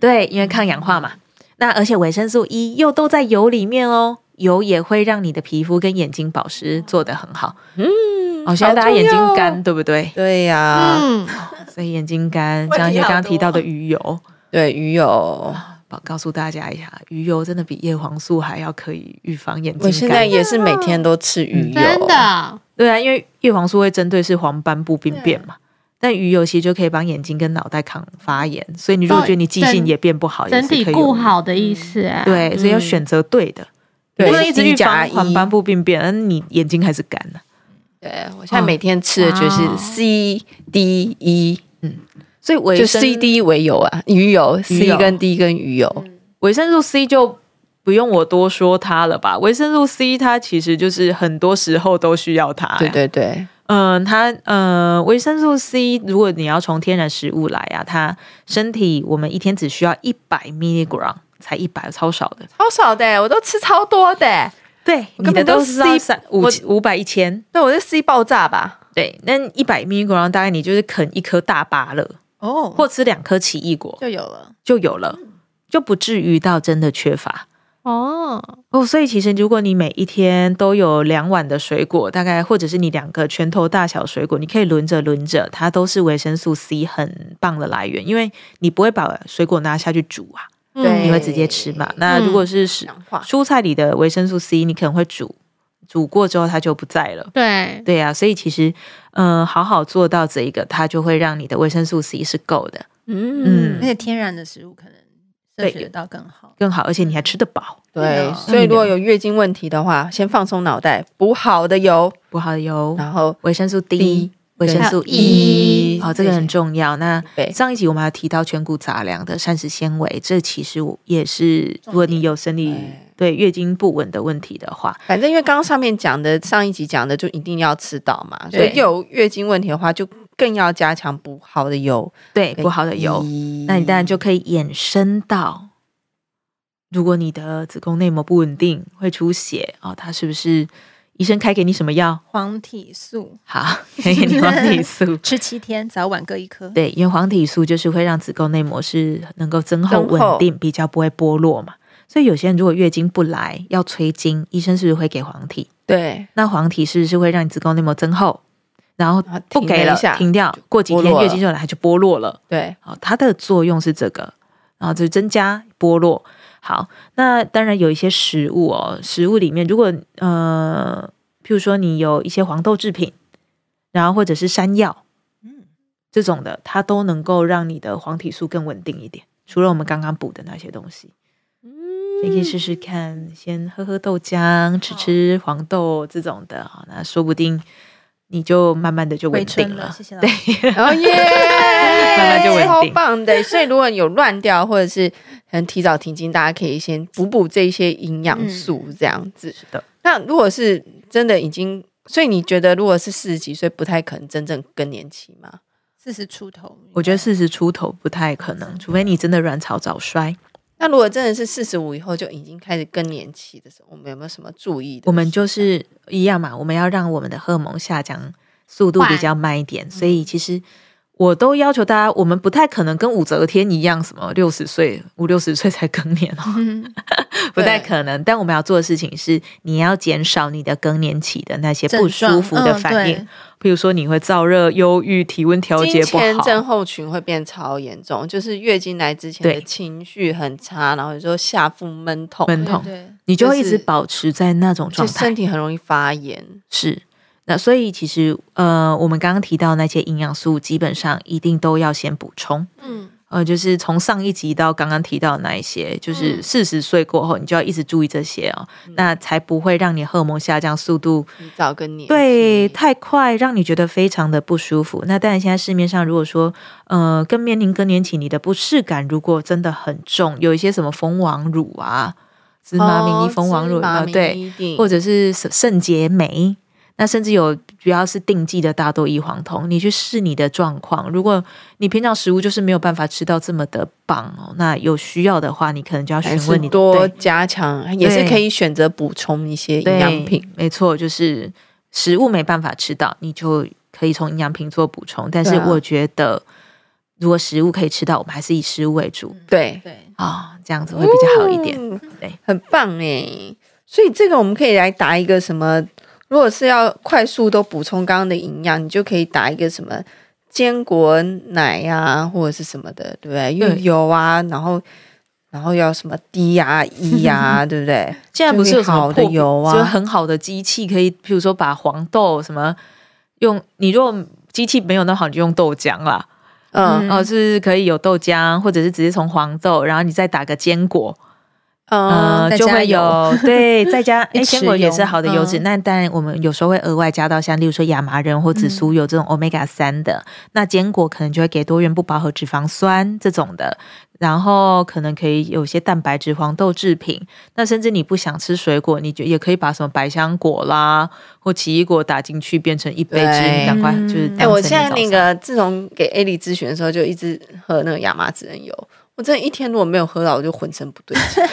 对，因为抗氧化嘛。那而且维生素 E 又都在油里面哦，油也会让你的皮肤跟眼睛保湿做得很好。嗯，哦，现在大家眼睛干，对不对？对呀、啊，嗯，所以眼睛干，像一些刚刚提到的鱼油，对，鱼油。告诉大家一下，鱼油真的比叶黄素还要可以预防眼睛干。我现在也是每天都吃鱼油，真的。对啊，因为叶黄素会针对是黄斑部病变嘛，但鱼油其实就可以帮眼睛跟脑袋抗发炎。所以你如果觉得你记性也变不好，整体顾好的意思啊。对，所以要选择对的，不能一直预防黄斑部病变，那你眼睛还是干了。对，我现在每天吃的就是 C、D、E，嗯。所以维就 C D 为油啊，鱼油 C 跟 D 跟鱼油，维生素 C 就不用我多说它了吧？维生素 C 它其实就是很多时候都需要它。对对对，嗯，它呃，维生素 C 如果你要从天然食物来啊，它身体我们一天只需要一百 milligram，才一百，超少的，超少的，我都吃超多的。对，你的都是 C 三五五百一千，对，我是 C 爆炸吧？对，那一百 milligram 大概你就是啃一颗大芭乐。哦，或吃两颗奇异果就有了，就有了，就不至于到真的缺乏。哦。哦。所以其实如果你每一天都有两碗的水果，大概或者是你两个拳头大小水果，你可以轮着轮着，它都是维生素 C 很棒的来源，因为你不会把水果拿下去煮啊，对，你会直接吃嘛。那如果是蔬菜里的维生素 C，你可能会煮。煮过之后，它就不在了。对对啊，所以其实，嗯、呃，好好做到这一个，它就会让你的维生素 C 是够的。嗯，嗯，而且天然的食物可能摄取得到更好，更好，而且你还吃得饱。对，所以如果有月经问题的话，先放松脑袋，补好的油，补好的油，然后维生素 D。维生素 E，哦，这个很重要。那上一集我们还提到全谷杂粮的膳食纤维，这其实也是如果你有生理对。月经不稳的问题的话，反正因为刚刚上面讲的上一集讲的就一定要吃到嘛，所以有月经问题的话，就更要加强补好的油，对，补好的油，那你当然就可以衍生到，如果你的子宫内膜不稳定，会出血哦，它是不是？医生开给你什么药？黄体素。好，开给你黄体素，吃七天，早晚各一颗。对，因为黄体素就是会让子宫内膜是能够增厚稳定，比较不会剥落嘛。所以有些人如果月经不来要催经，医生是不是会给黄体？对，那黄体是不是会让你子宫内膜增厚？然后不给了，停掉，过几天月经就来，它就剥落了。对，好，它的作用是这个，然后就增加剥落。好，那当然有一些食物哦，食物里面如果呃，譬如说你有一些黄豆制品，然后或者是山药，嗯，这种的，它都能够让你的黄体素更稳定一点。除了我们刚刚补的那些东西，嗯，你可以试试看，先喝喝豆浆，吃吃黄豆这种的，好，那说不定。你就慢慢的就稳定了，谢谢 对，然 后耶，慢慢就稳定，超棒的。所以如果有乱掉或者是可能提早停经，大家可以先补补这些营养素，这样子。是的。那如果是真的已经，所以你觉得如果是四十几岁，不太可能真正更年期吗？四十出头，我觉得四十出头不太可能，除非你真的卵巢早衰。那如果真的是四十五以后就已经开始更年期的时候，我们有没有什么注意的？我们就是一样嘛，我们要让我们的荷尔蒙下降速度比较慢一点，所以其实。我都要求大家，我们不太可能跟武则天一样，什么六十岁、五六十岁才更年哦，嗯、不太可能。但我们要做的事情是，你要减少你的更年期的那些不舒服的反应，比、嗯、如说你会燥热、忧郁、体温调节不好，经前症候群会变超严重，就是月经来之前的情绪很差，然后有时候下腹闷痛、闷痛，你就会一直保持在那种状态，身体很容易发炎，是。那所以其实呃，我们刚刚提到那些营养素，基本上一定都要先补充。嗯，呃，就是从上一集到刚刚提到的那一些，就是四十岁过后，你就要一直注意这些哦，嗯、那才不会让你荷尔蒙下降速度提早更年。对，太快让你觉得非常的不舒服。那当然，现在市面上如果说呃，更面临更年期，你的不适感如果真的很重，有一些什么蜂王乳啊、芝麻明尼蜂王乳啊，对，或者是圣洁酶。那甚至有主要是定剂的大豆异黄酮，你去试你的状况。如果你平常食物就是没有办法吃到这么的棒哦，那有需要的话，你可能就要询问你多加强，也是可以选择补充一些营养品。没错，就是食物没办法吃到，你就可以从营养品做补充。但是我觉得，如果食物可以吃到，我们还是以食物为主。对对啊、哦，这样子会比较好一点。嗯、对，很棒哎。所以这个我们可以来答一个什么？如果是要快速都补充刚刚的营养，你就可以打一个什么坚果奶呀、啊，或者是什么的，对不对？又有啊，然后然后要什么 D 呀、E 呀，对不对？现在不是有好的油啊，就很好的机器可以，譬如说把黄豆什么用，你如果机器没有那么好，你就用豆浆啦，嗯，哦，是可以有豆浆，或者是直接从黄豆，然后你再打个坚果。呃，就会有对，再加 哎，坚果也是好的油脂。那当然，我们有时候会额外加到像，例如说亚麻仁或紫苏油这种 omega 三的。那坚果可能就会给多元不饱和脂肪酸这种的，然后可能可以有些蛋白质、黄豆制品。那甚至你不想吃水果，你就也可以把什么百香果啦或奇异果打进去，变成一杯汁，你赶快就是。哎，我现在那个自从给艾莉咨询的时候，就一直喝那个亚麻籽仁油。我真的一天如果没有喝到，我就浑身不对劲。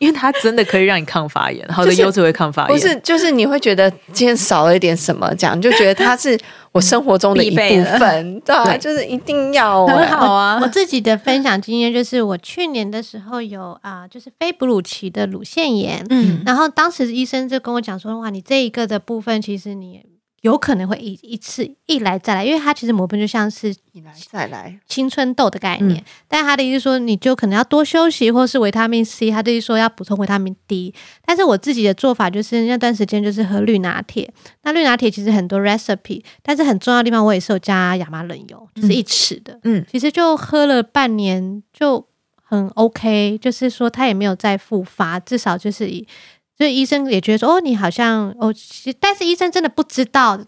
因为它真的可以让你抗发炎，好的油脂会抗发炎。不是，就是你会觉得今天少了一点什么，这样你就觉得它是我生活中的一部分，对，对，就是一定要很好啊。我自己的分享经验就是，我去年的时候有啊、呃，就是非哺乳期的乳腺炎，嗯，然后当时医生就跟我讲说，哇，你这一个的部分其实你。有可能会一一次一来再来，因为它其实抹粉就像是一来再来青春痘的概念。嗯、但他的意思说，你就可能要多休息，或是维他命 C，他的意思说要补充维他命 D。但是我自己的做法就是那段时间就是喝绿拿铁。那绿拿铁其实很多 recipe，但是很重要的地方我也是有加亚麻仁油，就是一匙的。嗯，其实就喝了半年就很 OK，就是说它也没有再复发，至少就是以。所以医生也觉得说，哦，你好像哦，其但是医生真的不知道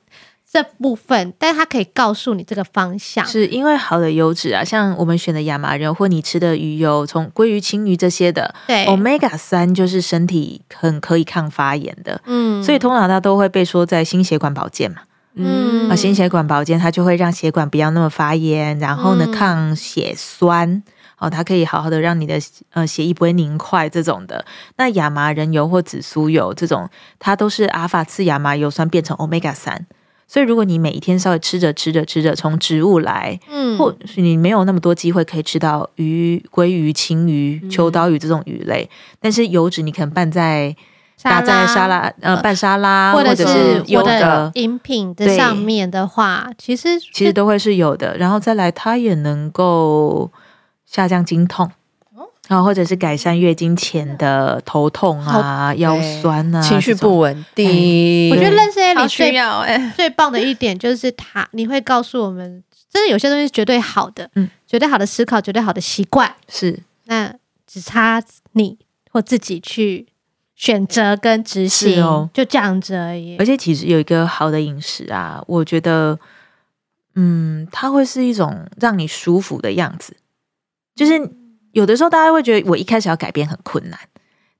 这部分，但是他可以告诉你这个方向，是因为好的油脂啊，像我们选的亚麻仁或你吃的鱼油，从鲑鱼、青鱼这些的，对，Omega 三就是身体很可以抗发炎的，嗯，所以通常它都会被说在心血管保健嘛，嗯，啊，心血管保健它就会让血管不要那么发炎，然后呢，抗血栓。哦，它可以好好的让你的呃血液不会凝块这种的。那亚麻仁油或紫苏油这种，它都是阿法次亚麻油酸变成 omega 三。所以如果你每一天稍微吃着吃着吃着，从植物来，嗯，或许你没有那么多机会可以吃到鱼、鲑鱼、青鱼、秋刀鱼这种鱼类，但是油脂你可能拌在打在沙拉呃拌沙拉，或者是有的饮品的上面的话，其实其实都会是有的。然后再来，它也能够。下降经痛，然后或者是改善月经前的头痛啊、腰酸啊、情绪不稳定。欸、我觉得认识 Ellie 需要哎，最棒的一点就是他，你会告诉我们，真的有些东西是绝对好的，嗯，绝对好的思考，绝对好的习惯，是。那只差你或自己去选择跟执行哦，就这样子而已。而且其实有一个好的饮食啊，我觉得，嗯，它会是一种让你舒服的样子。就是有的时候，大家会觉得我一开始要改变很困难，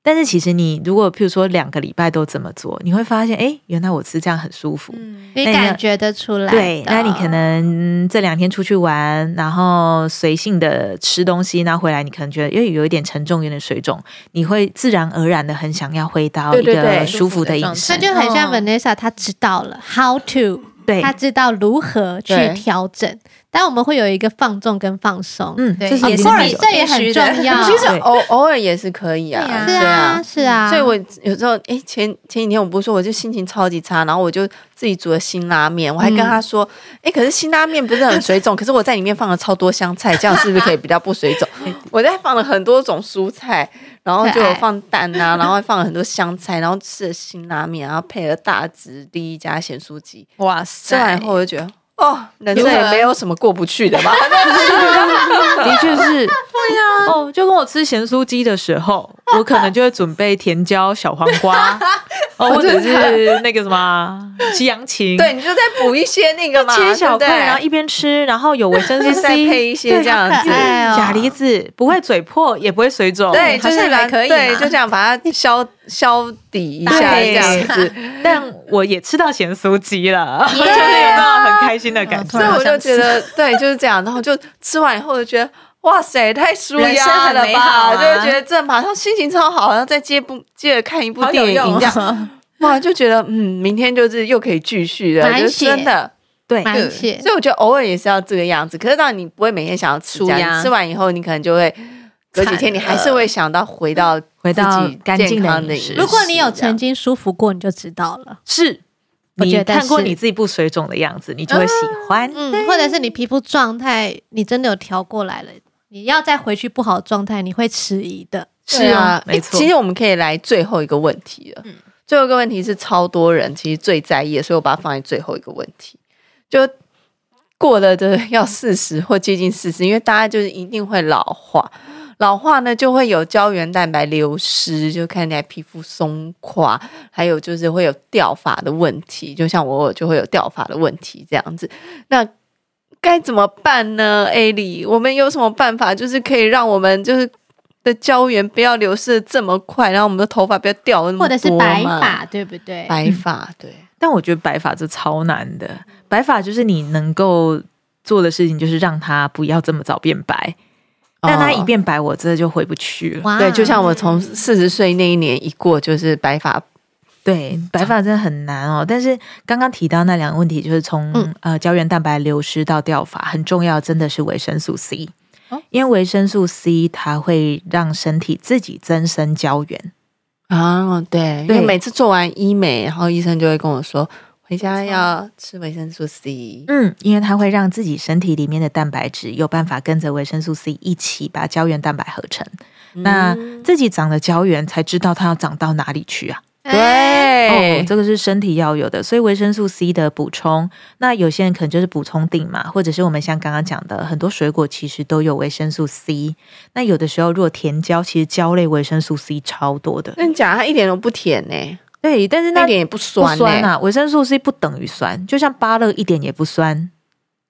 但是其实你如果譬如说两个礼拜都这么做，你会发现，哎，原来我吃这样很舒服。嗯，你感觉得出来。对，那你可能这两天出去玩，然后随性的吃东西，那回来你可能觉得，因为有一点沉重，有点水肿，你会自然而然的很想要回到一个舒服的饮食。那就很像 Vanessa，她知道了 how to。对，他知道如何去调整，但我们会有一个放纵跟放松，嗯，对，也是这也很重 要。其实偶偶尔也是可以啊，对啊，是啊。所以我有时候，哎，前前几天我不是说，我就心情超级差，然后我就自己煮了辛拉面，我还跟他说，哎，可是辛拉面不是很水肿，可是我在里面放了超多香菜，这样是不是可以比较不水肿？我在放了很多种蔬菜。然后就有放蛋啊，然后还放了很多香菜，然后吃了辛拉面，然后配了大直第一家咸酥鸡。哇塞！吃完以后我就觉得，哦，人生也没有什么过不去的嘛。的确是。对呀。哦，就跟我吃咸酥鸡的时候，我可能就会准备甜椒、小黄瓜，哦，或者是那个什么西洋芹。对，你就再补一些那个嘛，切小块，然后一边吃，然后有维生素 C，再配一些这样子。钾离子不会嘴破，也不会水肿。对，就是还可以。对，就这样把它消消底一下这样子。但我也吃到咸酥鸡了，就是有很开心的感觉。所以我就觉得，对，就是这样。然后就吃完以后就觉得。哇塞，太舒压了吧！啊、就会觉得这马上心情超好，然后再接不接着看一部电影，这样哇，就觉得嗯，明天就是又可以继续了，就真的对，所以我觉得偶尔也是要这个样子。可是当然你不会每天想要吃，压吃完以后你可能就会隔几天，你还是会想到回到回到干净的饮食。如果你有曾经舒服过，你就知道了。是，你看过你自己不水肿的样子，你就会喜欢。嗯，或者是你皮肤状态，你真的有调过来了。你要再回去不好的状态，你会迟疑的。是啊，没错。其实我们可以来最后一个问题了。嗯，最后一个问题是超多人其实最在意的，所以我把它放在最后一个问题。就过了的要四十或接近四十，因为大家就是一定会老化，老化呢就会有胶原蛋白流失，就看起来皮肤松垮，还有就是会有掉发的问题。就像我就会有掉发的问题这样子。那该怎么办呢，Elly？我们有什么办法，就是可以让我们就是的胶原不要流失的这么快，然后我们的头发不要掉那么多，或者是白发，对不对？白发，对。但我觉得白发是超难的，白发就是你能够做的事情，就是让它不要这么早变白。但它一变白，我真的就回不去了。哦、对，就像我从四十岁那一年一过，就是白发。对，白发真的很难哦。但是刚刚提到那两个问题，就是从、嗯、呃胶原蛋白流失到掉发，很重要，真的是维生素 C。哦、因为维生素 C 它会让身体自己增生胶原啊。对，对，因为每次做完医美，然后医生就会跟我说，回家要吃维生素 C。嗯，因为它会让自己身体里面的蛋白质有办法跟着维生素 C 一起把胶原蛋白合成。嗯、那自己长的胶原才知道它要长到哪里去啊。对，哦，这个是身体要有的，所以维生素 C 的补充，那有些人可能就是补充锭嘛，或者是我们像刚刚讲的，很多水果其实都有维生素 C。那有的时候，如果甜椒，其实椒类维生素 C 超多的。那你讲它一点都不甜呢？对，但是那一点也不酸，不酸啊。维生素 C 不等于酸，就像芭乐一点也不酸，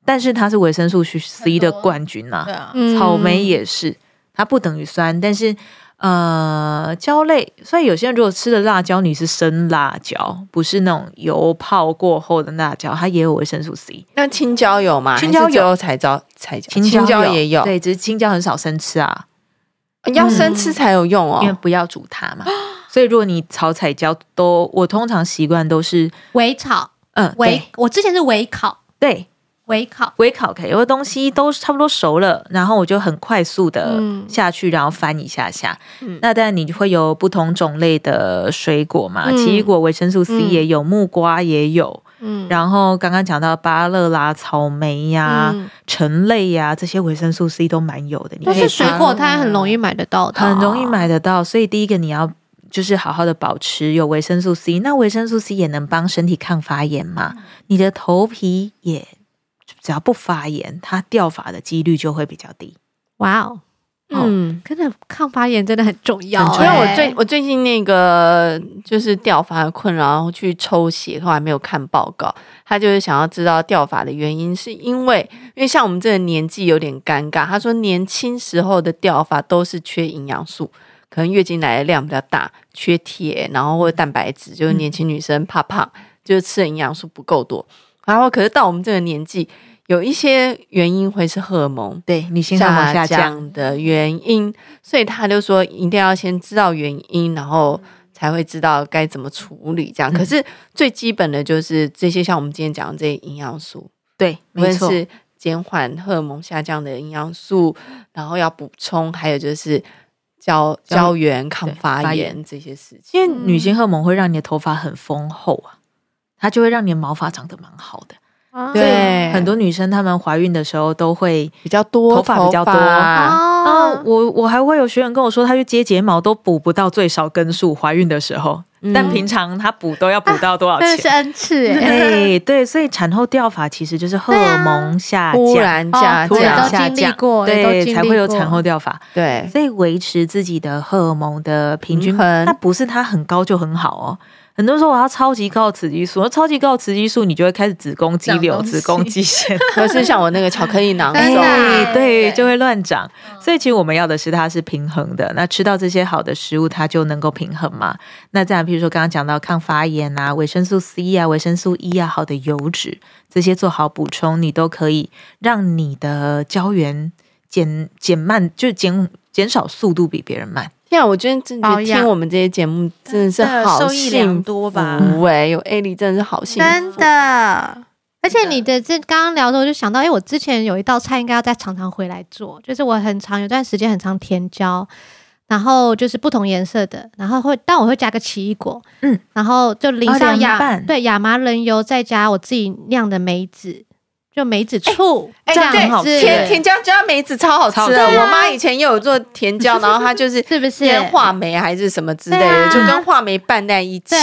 但是它是维生素 C 的冠军啊。对啊，草莓也是，它不等于酸，但是。呃，椒类，所以有些人如果吃的辣椒，你是生辣椒，不是那种油泡过后的辣椒，它也有维生素 C。那青椒有吗？青椒有才椒才椒，青椒也有，对，只是青椒很少生吃啊，要生吃才有用哦，因为不要煮它嘛。所以如果你炒彩椒都，我通常习惯都是微炒，嗯，微，我之前是微烤，对。微烤，微烤可以，有的东西都差不多熟了，然后我就很快速的下去，嗯、然后翻一下下。嗯、那当然你会有不同种类的水果嘛，嗯、奇异果维生素 C 也有，嗯、木瓜也有。嗯，然后刚刚讲到芭乐啦、草莓呀、啊、嗯、橙类呀、啊，这些维生素 C 都蛮有的。但是水果它很容易买得到的，很容易买得到。所以第一个你要就是好好的保持有维生素 C，那维生素 C 也能帮身体抗发炎嘛，嗯、你的头皮也。只要不发炎，它掉发的几率就会比较低。哇哦，嗯，真的抗发炎真的很重要。因为我最我最近那个就是掉发的困扰，然后去抽血，后来没有看报告。他就是想要知道掉发的原因，是因为因为像我们这个年纪有点尴尬。他说年轻时候的掉发都是缺营养素，可能月经来的量比较大，缺铁，然后或者蛋白质，就是年轻女生怕胖，嗯、就是吃的营养素不够多。然后可是到我们这个年纪，有一些原因会是荷尔蒙对女性荷尔蒙下降的原因，所以他就说一定要先知道原因，然后才会知道该怎么处理。这样，嗯、可是最基本的就是这些，像我们今天讲的这些营养素，对，没错，是减缓荷尔蒙下降的营养素，然后要补充，还有就是胶胶原、抗发炎这些事情。因为女性荷尔蒙会让你的头发很丰厚啊。它就会让你的毛发长得蛮好的，对，很多女生她们怀孕的时候都会比较多头发比较多。啊。我我还会有学员跟我说，她去接睫毛都补不到最少根数，怀孕的时候，但平常他补都要补到多少钱？是 N 次哎，对，所以产后掉发其实就是荷尔蒙下降，突然下降，突然下降，对，才会有产后掉发。对，所以维持自己的荷尔蒙的平均，那不是它很高就很好哦。很多人说我要超级高雌激素，那超级高雌激素，你就会开始子宫肌瘤、子宫肌腺，或是像我那个巧克力囊肿，对对，就会乱长。所以其实我们要的是它是平衡的。那吃到这些好的食物，它就能够平衡嘛。那这样，譬如说刚刚讲到抗发炎啊、维生素 C 啊、维生素 E 啊、好的油脂这些做好补充，你都可以让你的胶原减减慢，就减减少速度比别人慢。呀，我觉得真的听我们这些节目真的是好幸福吧？有艾莉真的是好幸福，真的。而且你的这刚刚聊的时候，我就想到，哎，我之前有一道菜应该要再常常回来做，就是我很长有段时间很常甜椒，然后就是不同颜色的，然后会但我会加个奇异果，嗯，然后就淋上亚对亚麻仁油，再加我自己酿的梅子。就梅子醋，哎，这样很好吃。甜甜椒加梅子超好吃的。我妈以前也有做甜椒，然后她就是 是不是话梅还是什么之类的，就跟话梅拌在一起，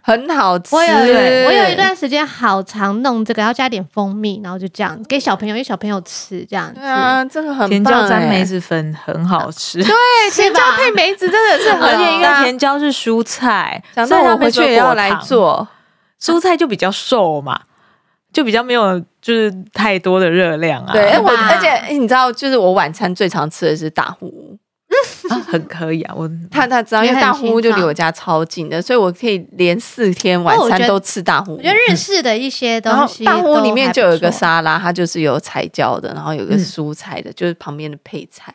很好吃。我有我有一段时间好常弄这个，要加点蜂蜜，然后就这样给小朋友，给小朋友吃这样。对啊，这个很甜椒沾梅子粉很好吃。对，甜椒配梅子真的是很，而且因为甜椒是蔬菜，想到我回去也要来做。蔬菜就比较瘦嘛。就比较没有，就是太多的热量啊。对，我而且你知道，就是我晚餐最常吃的是大户屋，很可以啊。我 他他知道，因为大户屋就离我家超近的，所以我可以连四天晚餐都吃大户屋。我觉得日式的一些东西，大户屋里面就有一个沙拉，它就是有彩椒的，然后有个蔬菜的，就是旁边的配菜。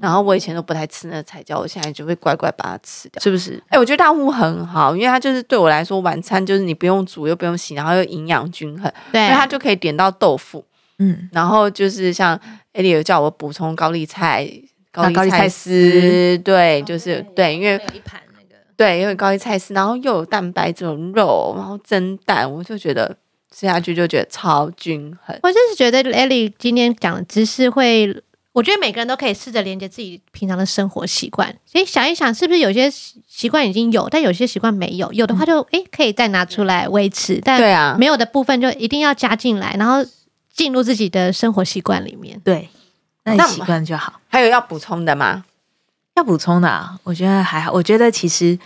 然后我以前都不太吃那个彩椒，我现在就会乖乖把它吃掉，是不是？哎，我觉得大户很好，因为它就是对我来说，晚餐就是你不用煮又不用洗，然后又营养均衡，对，因为它就可以点到豆腐，嗯，然后就是像艾丽有叫我补充高丽菜、高丽菜丝，对，就是对，因为一盘那个，对，因为高丽菜丝，然后又有蛋白这种肉，然后蒸蛋，我就觉得吃下去就觉得超均衡。我就是觉得艾莉今天讲的知识会。我觉得每个人都可以试着连接自己平常的生活习惯，所以想一想，是不是有些习惯已经有，但有些习惯没有，有的话就诶可以再拿出来维持，但对啊，没有的部分就一定要加进来，然后进入自己的生活习惯里面。对，那你习惯就好。还有要补充的吗？要补充的啊，我觉得还好。我觉得其实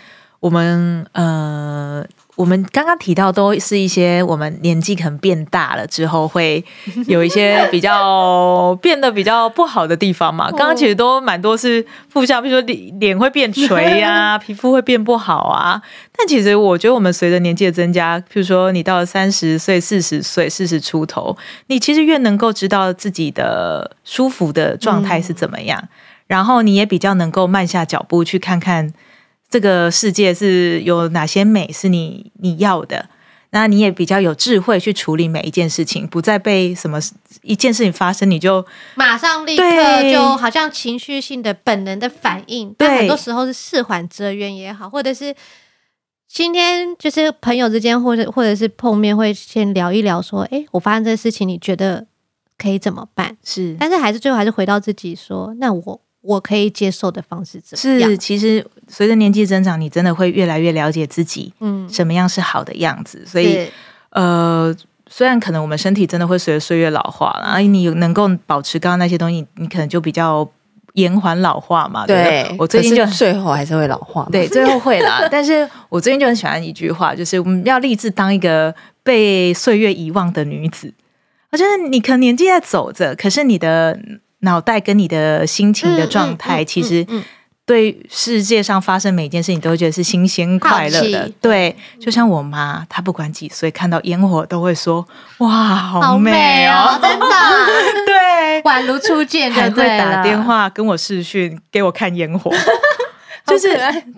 我们呃。我们刚刚提到都是一些我们年纪可能变大了之后会有一些比较变得比较不好的地方嘛。刚刚其实都蛮多是负向，比如说脸脸会变垂呀，皮肤会变不好啊。但其实我觉得我们随着年纪的增加，譬如说你到了三十岁、四十岁、四十出头，你其实越能够知道自己的舒服的状态是怎么样，然后你也比较能够慢下脚步去看看。这个世界是有哪些美是你你要的？那你也比较有智慧去处理每一件事情，不再被什么一件事情发生你就马上立刻就好像情绪性的本能的反应。对，但很多时候是事缓则圆也好，或者是今天就是朋友之间或者或者是碰面会先聊一聊，说，哎，我发生这个事情，你觉得可以怎么办？是，但是还是最后还是回到自己说，那我。我可以接受的方式怎么样？是，其实随着年纪增长，你真的会越来越了解自己，嗯，什么样是好的样子。嗯、所以，呃，虽然可能我们身体真的会随着岁月老化，然后你能够保持刚刚那些东西，你可能就比较延缓老化嘛。对，对我最近就最后还是会老化，对，最后会啦。但是我最近就很喜欢一句话，就是我们要立志当一个被岁月遗忘的女子。我觉得你可能年纪在走着，可是你的。脑袋跟你的心情的状态，其实对世界上发生每一件事情都会觉得是新鲜快乐的。对，就像我妈，她不管几岁，看到烟火都会说：“哇，好美哦！”真的，对，宛如初见，还会打电话跟我视讯，给我看烟火。就是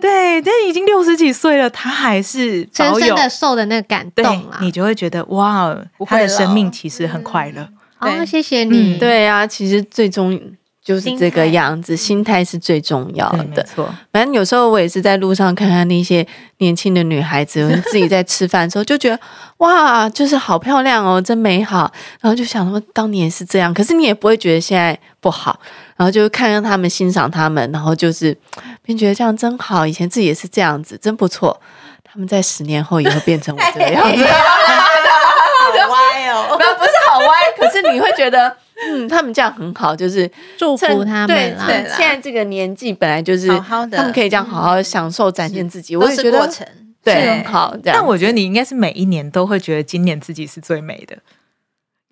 对，但已经六十几岁了，他还是深深的受的那个感动啊，你就会觉得哇，他的生命其实很快乐。哦，谢谢你。对啊，其实最终就是这个样子，心态是最重要的。没错，反正有时候我也是在路上看看那些年轻的女孩子，我自己在吃饭的时候就觉得哇，就是好漂亮哦，真美好。然后就想说，当年是这样，可是你也不会觉得现在不好。然后就看看他们，欣赏他们，然后就是便觉得这样真好。以前自己也是这样子，真不错。他们在十年后也会变成我这个样子。好歪哦，不不是好歪，可是你会觉得，嗯，他们这样很好，就是祝福他们。对，现在这个年纪本来就是好好的，他们可以这样好好享受、展现自己。我也觉得对很好。但我觉得你应该是每一年都会觉得今年自己是最美的。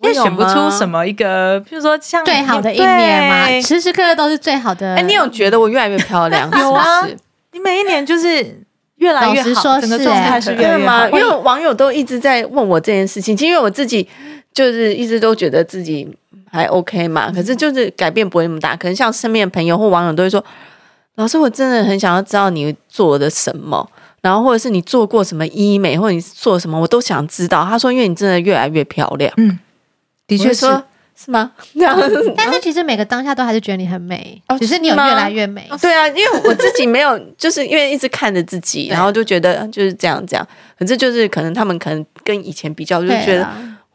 也选不出什么一个，比如说像最好的一年嘛，时时刻刻都是最好的。哎，你有觉得我越来越漂亮？有啊，你每一年就是越来越好，整个状态是越来越好。因为网友都一直在问我这件事情，因为我自己就是一直都觉得自己还 OK 嘛，可是就是改变不会那么大。可能像身边的朋友或网友都会说：“老师，我真的很想要知道你做的什么，然后或者是你做过什么医美，或者你做什么，我都想知道。”他说：“因为你真的越来越漂亮。”嗯。的确是，是吗？这样，但是其实每个当下都还是觉得你很美，哦只是你有越来越美。对啊，因为我自己没有，就是因为一直看着自己，然后就觉得就是这样这样。反正就是可能他们可能跟以前比较，就觉得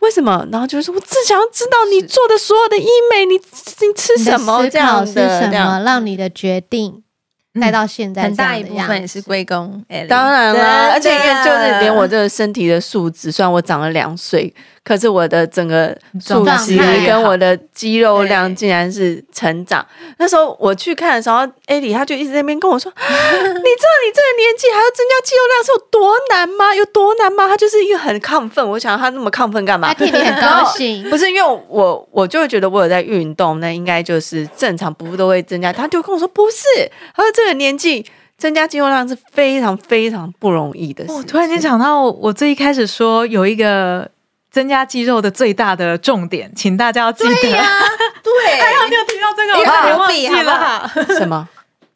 为什么？然后就是我只想要知道你做的所有的医美，你你吃什么这样的，什么让你的决定带到现在，很大一部分也是归功。当然了，而且因为就是连我这个身体的素质，虽然我长了两岁。可是我的整个素质跟我的肌肉量竟然是成长。那时候我去看的时候，艾莉他就一直在那边跟我说：“你知道你这个年纪还要增加肌肉量是有多难吗？有多难吗？”他就是一个很亢奋。我想他那么亢奋干嘛？他替你很 高兴。不是因为我，我就会觉得我有在运动，那应该就是正常，不都会增加。他就跟我说：“不是，他说这个年纪增加肌肉量是非常非常不容易的事。”我突然间想到，我最一开始说有一个。增加肌肉的最大的重点，请大家要记得。对呀、啊，对，还好你有提到这个，我差点忘记了。什么？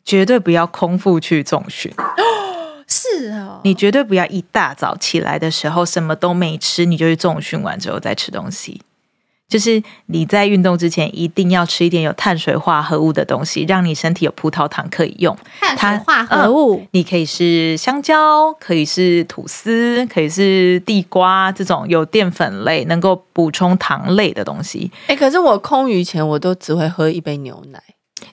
绝对不要空腹去重训。是哦，你绝对不要一大早起来的时候什么都没吃，你就去重训完之后再吃东西。就是你在运动之前一定要吃一点有碳水化合物的东西，让你身体有葡萄糖可以用。碳水化合物，嗯、你可以是香蕉，可以是吐司，可以是地瓜这种有淀粉类能够补充糖类的东西。哎、欸，可是我空余前我都只会喝一杯牛奶。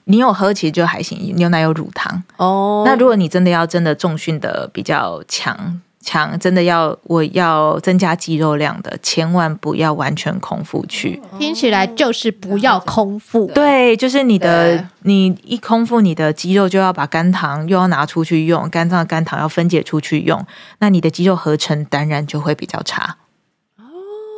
你有喝其实就还行，牛奶有乳糖哦。那如果你真的要真的重训的比较强。强真的要我要增加肌肉量的，千万不要完全空腹去。听起来就是不要空腹。对，就是你的你一空腹，你的肌肉就要把肝糖又要拿出去用，肝脏的肝糖要分解出去用，那你的肌肉合成当然就会比较差。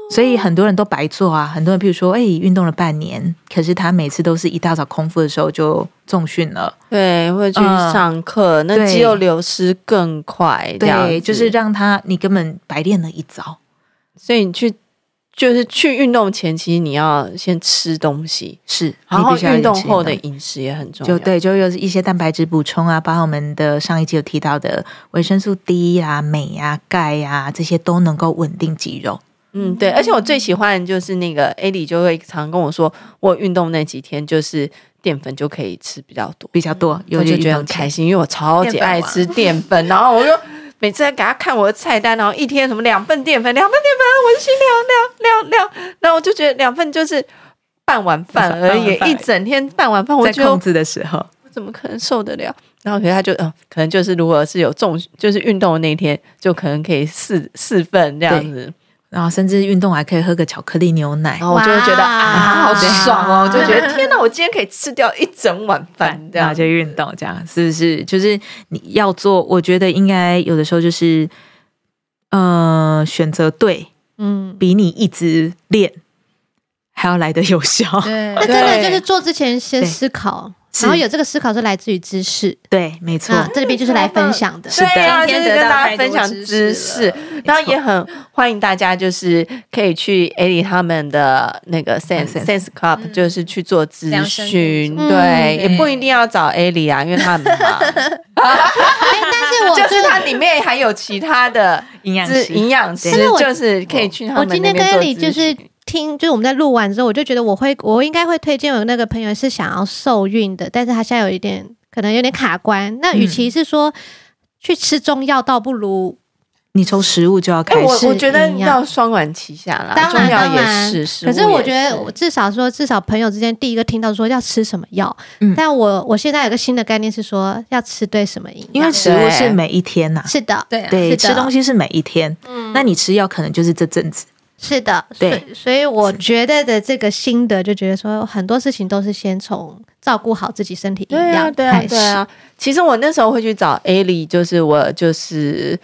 所以很多人都白做啊，很多人比如说，哎，运动了半年，可是他每次都是一大早空腹的时候就重训了，对，会去上课，嗯、那肌肉流失更快，对，就是让他你根本白练了一早，所以你去就是去运动前，其实你要先吃东西，是，然后运动后的饮食也很重要，就对，就有一些蛋白质补充啊，包括我们的上一集有提到的维生素 D 啊、镁啊、钙啊，这些都能够稳定肌肉。嗯，对，而且我最喜欢就是那个艾莉就会常跟我说，我运动那几天就是淀粉就可以吃比较多，比较多，我就觉得很开心，因为我超级爱吃淀粉，然后我就每次在给他看我的菜单，然后一天什么两份淀粉，两份淀粉，我就心凉凉凉凉，然后我就觉得两份就是半碗饭而已，一整天半碗饭，我在控制的时候，我怎么可能受得了？然后可是他就嗯、呃，可能就是如果是有重就是运动的那一天，就可能可以四四份这样子。然后甚至运动还可以喝个巧克力牛奶，然后我就会觉得啊，好爽哦！我就觉得天哪，我今天可以吃掉一整碗饭，这样。就运动，这样是不是？就是你要做，我觉得应该有的时候就是，呃，选择对，嗯，比你一直练还要来得有效。对，那真的就是做之前先思考，是然后有这个思考是来自于知识。对，没错。那这边就是来分享的。是的对啊，就今天得到是跟大家分享知知识识，然后也很欢迎大家，就是可以去艾莉他们的那个 Sense Sense Club，就是去做咨询，对，嗯也不一定要找艾莉啊，因为他很忙，哎，但是我 就是它里面还有其他的是营养师。营养师就是可以去他我们那边做今天跟艾莉就是咨询听，就是我们在录完之后，我就觉得我会，我应该会推荐我那个朋友是想要受孕的，但是他现在有一点可能有点卡关。那与其是说去吃中药，倒不如你从食物就要哎，开始。我我觉得要双管齐下啦，当然也当然是，可是我觉得，我至少说，至少朋友之间第一个听到说要吃什么药，嗯但我我现在有个新的概念是说要吃对什么营养，因为食物是每一天呐、是的，对啊对，吃东西是每一天。嗯那你吃药可能就是这阵子。是的，所对以所以我觉得的这个心得就觉得说，很多事情都是先从照顾好自己身体营对啊，养对啊。对啊。其实我那时候会去找艾莉，就是我就是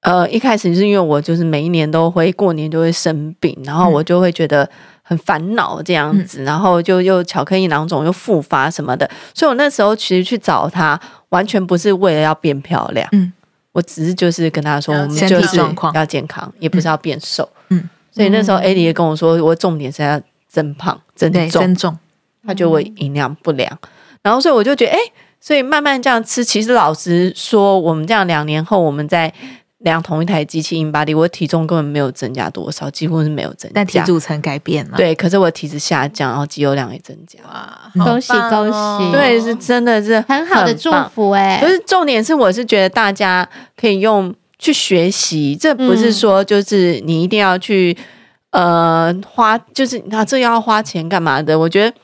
呃一开始是因为我就是每一年都会过年就会生病，然后我就会觉得很烦恼这样子，然后就又巧克力囊肿又复发什么的，所以我那时候其实去找她，完全不是为了要变漂亮，嗯，我只是就是跟他说，我们就是要健康，也不是要变瘦，嗯，所以那时候艾迪也跟我说，我重点是要增胖增，重，增重。他就会营养不良，然后所以我就觉得，哎，所以慢慢这样吃，其实老实说，我们这样两年后，我们在量同一台机器 InBody，我体重根本没有增加多少，几乎是没有增加，但体组成改变了。，对，可是我体脂下降，然后肌肉量也增加，哇，恭喜恭哦喜对，是真的是很好的祝。福哎、可是重点是，我是觉得大家可以用去学习，这不是说就是你一定要去、呃花，就是那这要花钱干嘛的？我觉得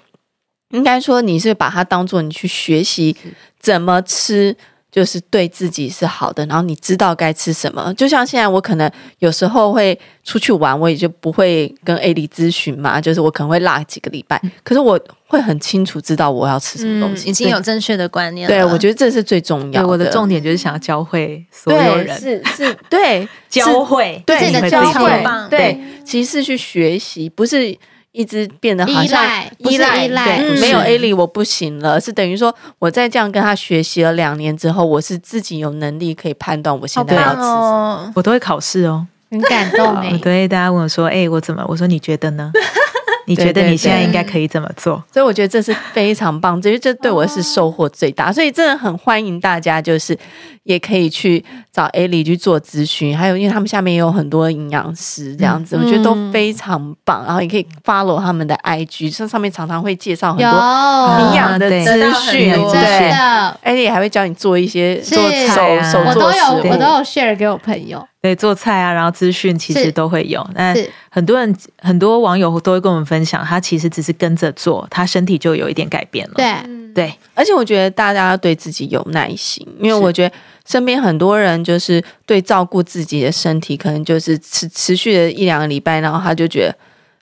应该说你是把它当做你去学习怎么吃，就是对自己是好的，然后你知道该吃什么。就像现在我可能有时候会出去玩，我也就不会跟艾莉咨询嘛，就是我可能会落几个礼拜，可是我会很清楚知道我要吃什么东嗯，西。已经有正确的观念了。对，我觉得这是最重要，的。我的重点就是想要教会所有对，人，是是，对，教会，对自己的教会。对，其实是去学习，不是一直变得好像依赖依赖，依赖对，嗯没有 A 莉我不行了，是等于说我在这样跟他学习了两年之后，我是自己有能力可以判断我现在要吃什么。哦，我都会考试哦。很感动哎、我都会大家问我说：“哎、我怎么？”我说：“你觉得呢？你觉得你现在对应该可以怎么做？所以我觉得这是非常棒，因为这对我是收获最大，所以真的很欢迎大家，就是也可以去找艾莉去做咨询，还有因为他们下面也有很多营养师这样子，嗯。我觉得都非常棒，然后也可以 follow 他们的 IG，上上面常常会介绍很多营养的对。资讯，对，的艾莉还会教你做一些做手啊手我都做食物。有我都有 share 给我朋友，？”对，做菜啊，然后资讯其是实都会有。那很多人、很多网友都会跟我们分享，他其实只是跟着做，他身体就有一点改变了。对，对，而且我觉得大家要对自己有耐心，因为我觉得身边很多人就是对照顾自己的身体，可能就是持持续的一两个礼拜，然后他就觉得，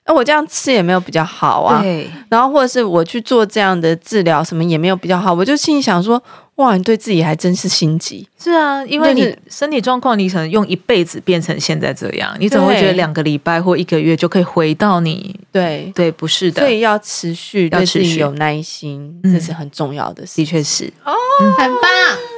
哎，我这样吃也没有比较好啊，对，然后或者是我去做这样的治疗，什么也没有比较好，我就心里想说，哇，你对自己还真是心急，是啊，因为你身体状况，你可能用一辈子变成现在这样，你怎么会对觉得两个礼拜或一个月就可以回到你？对。对，不是的，所以要持续要持续有耐心，嗯这是很重要的事。的确是哦。很棒，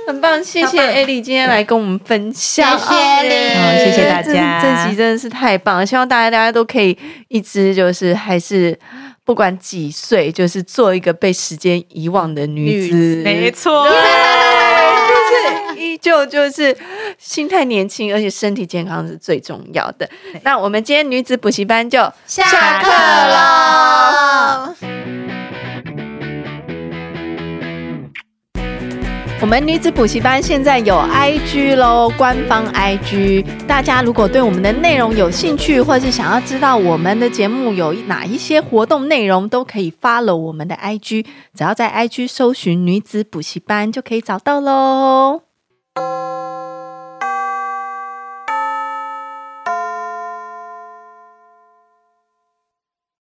很棒，谢谢艾莉今天来跟我们分享，谢谢你。好谢谢大家。这这集真的是太棒了，希望大家大家都可以一直就是还是不管几岁，就是做一个被时间遗忘的女子，没错，就是依旧就是心态年轻，而且身体健康是最重要的。那我们今天女子补习班就下课喽。我们女子补习班现在有 IG 喽，官方 IG。大家如果对我们的内容有兴趣，或是想要知道我们的节目有哪一些活动内容，都可以发了我们的 IG。只要在 IG 搜寻女子补习班，就可以找到喽。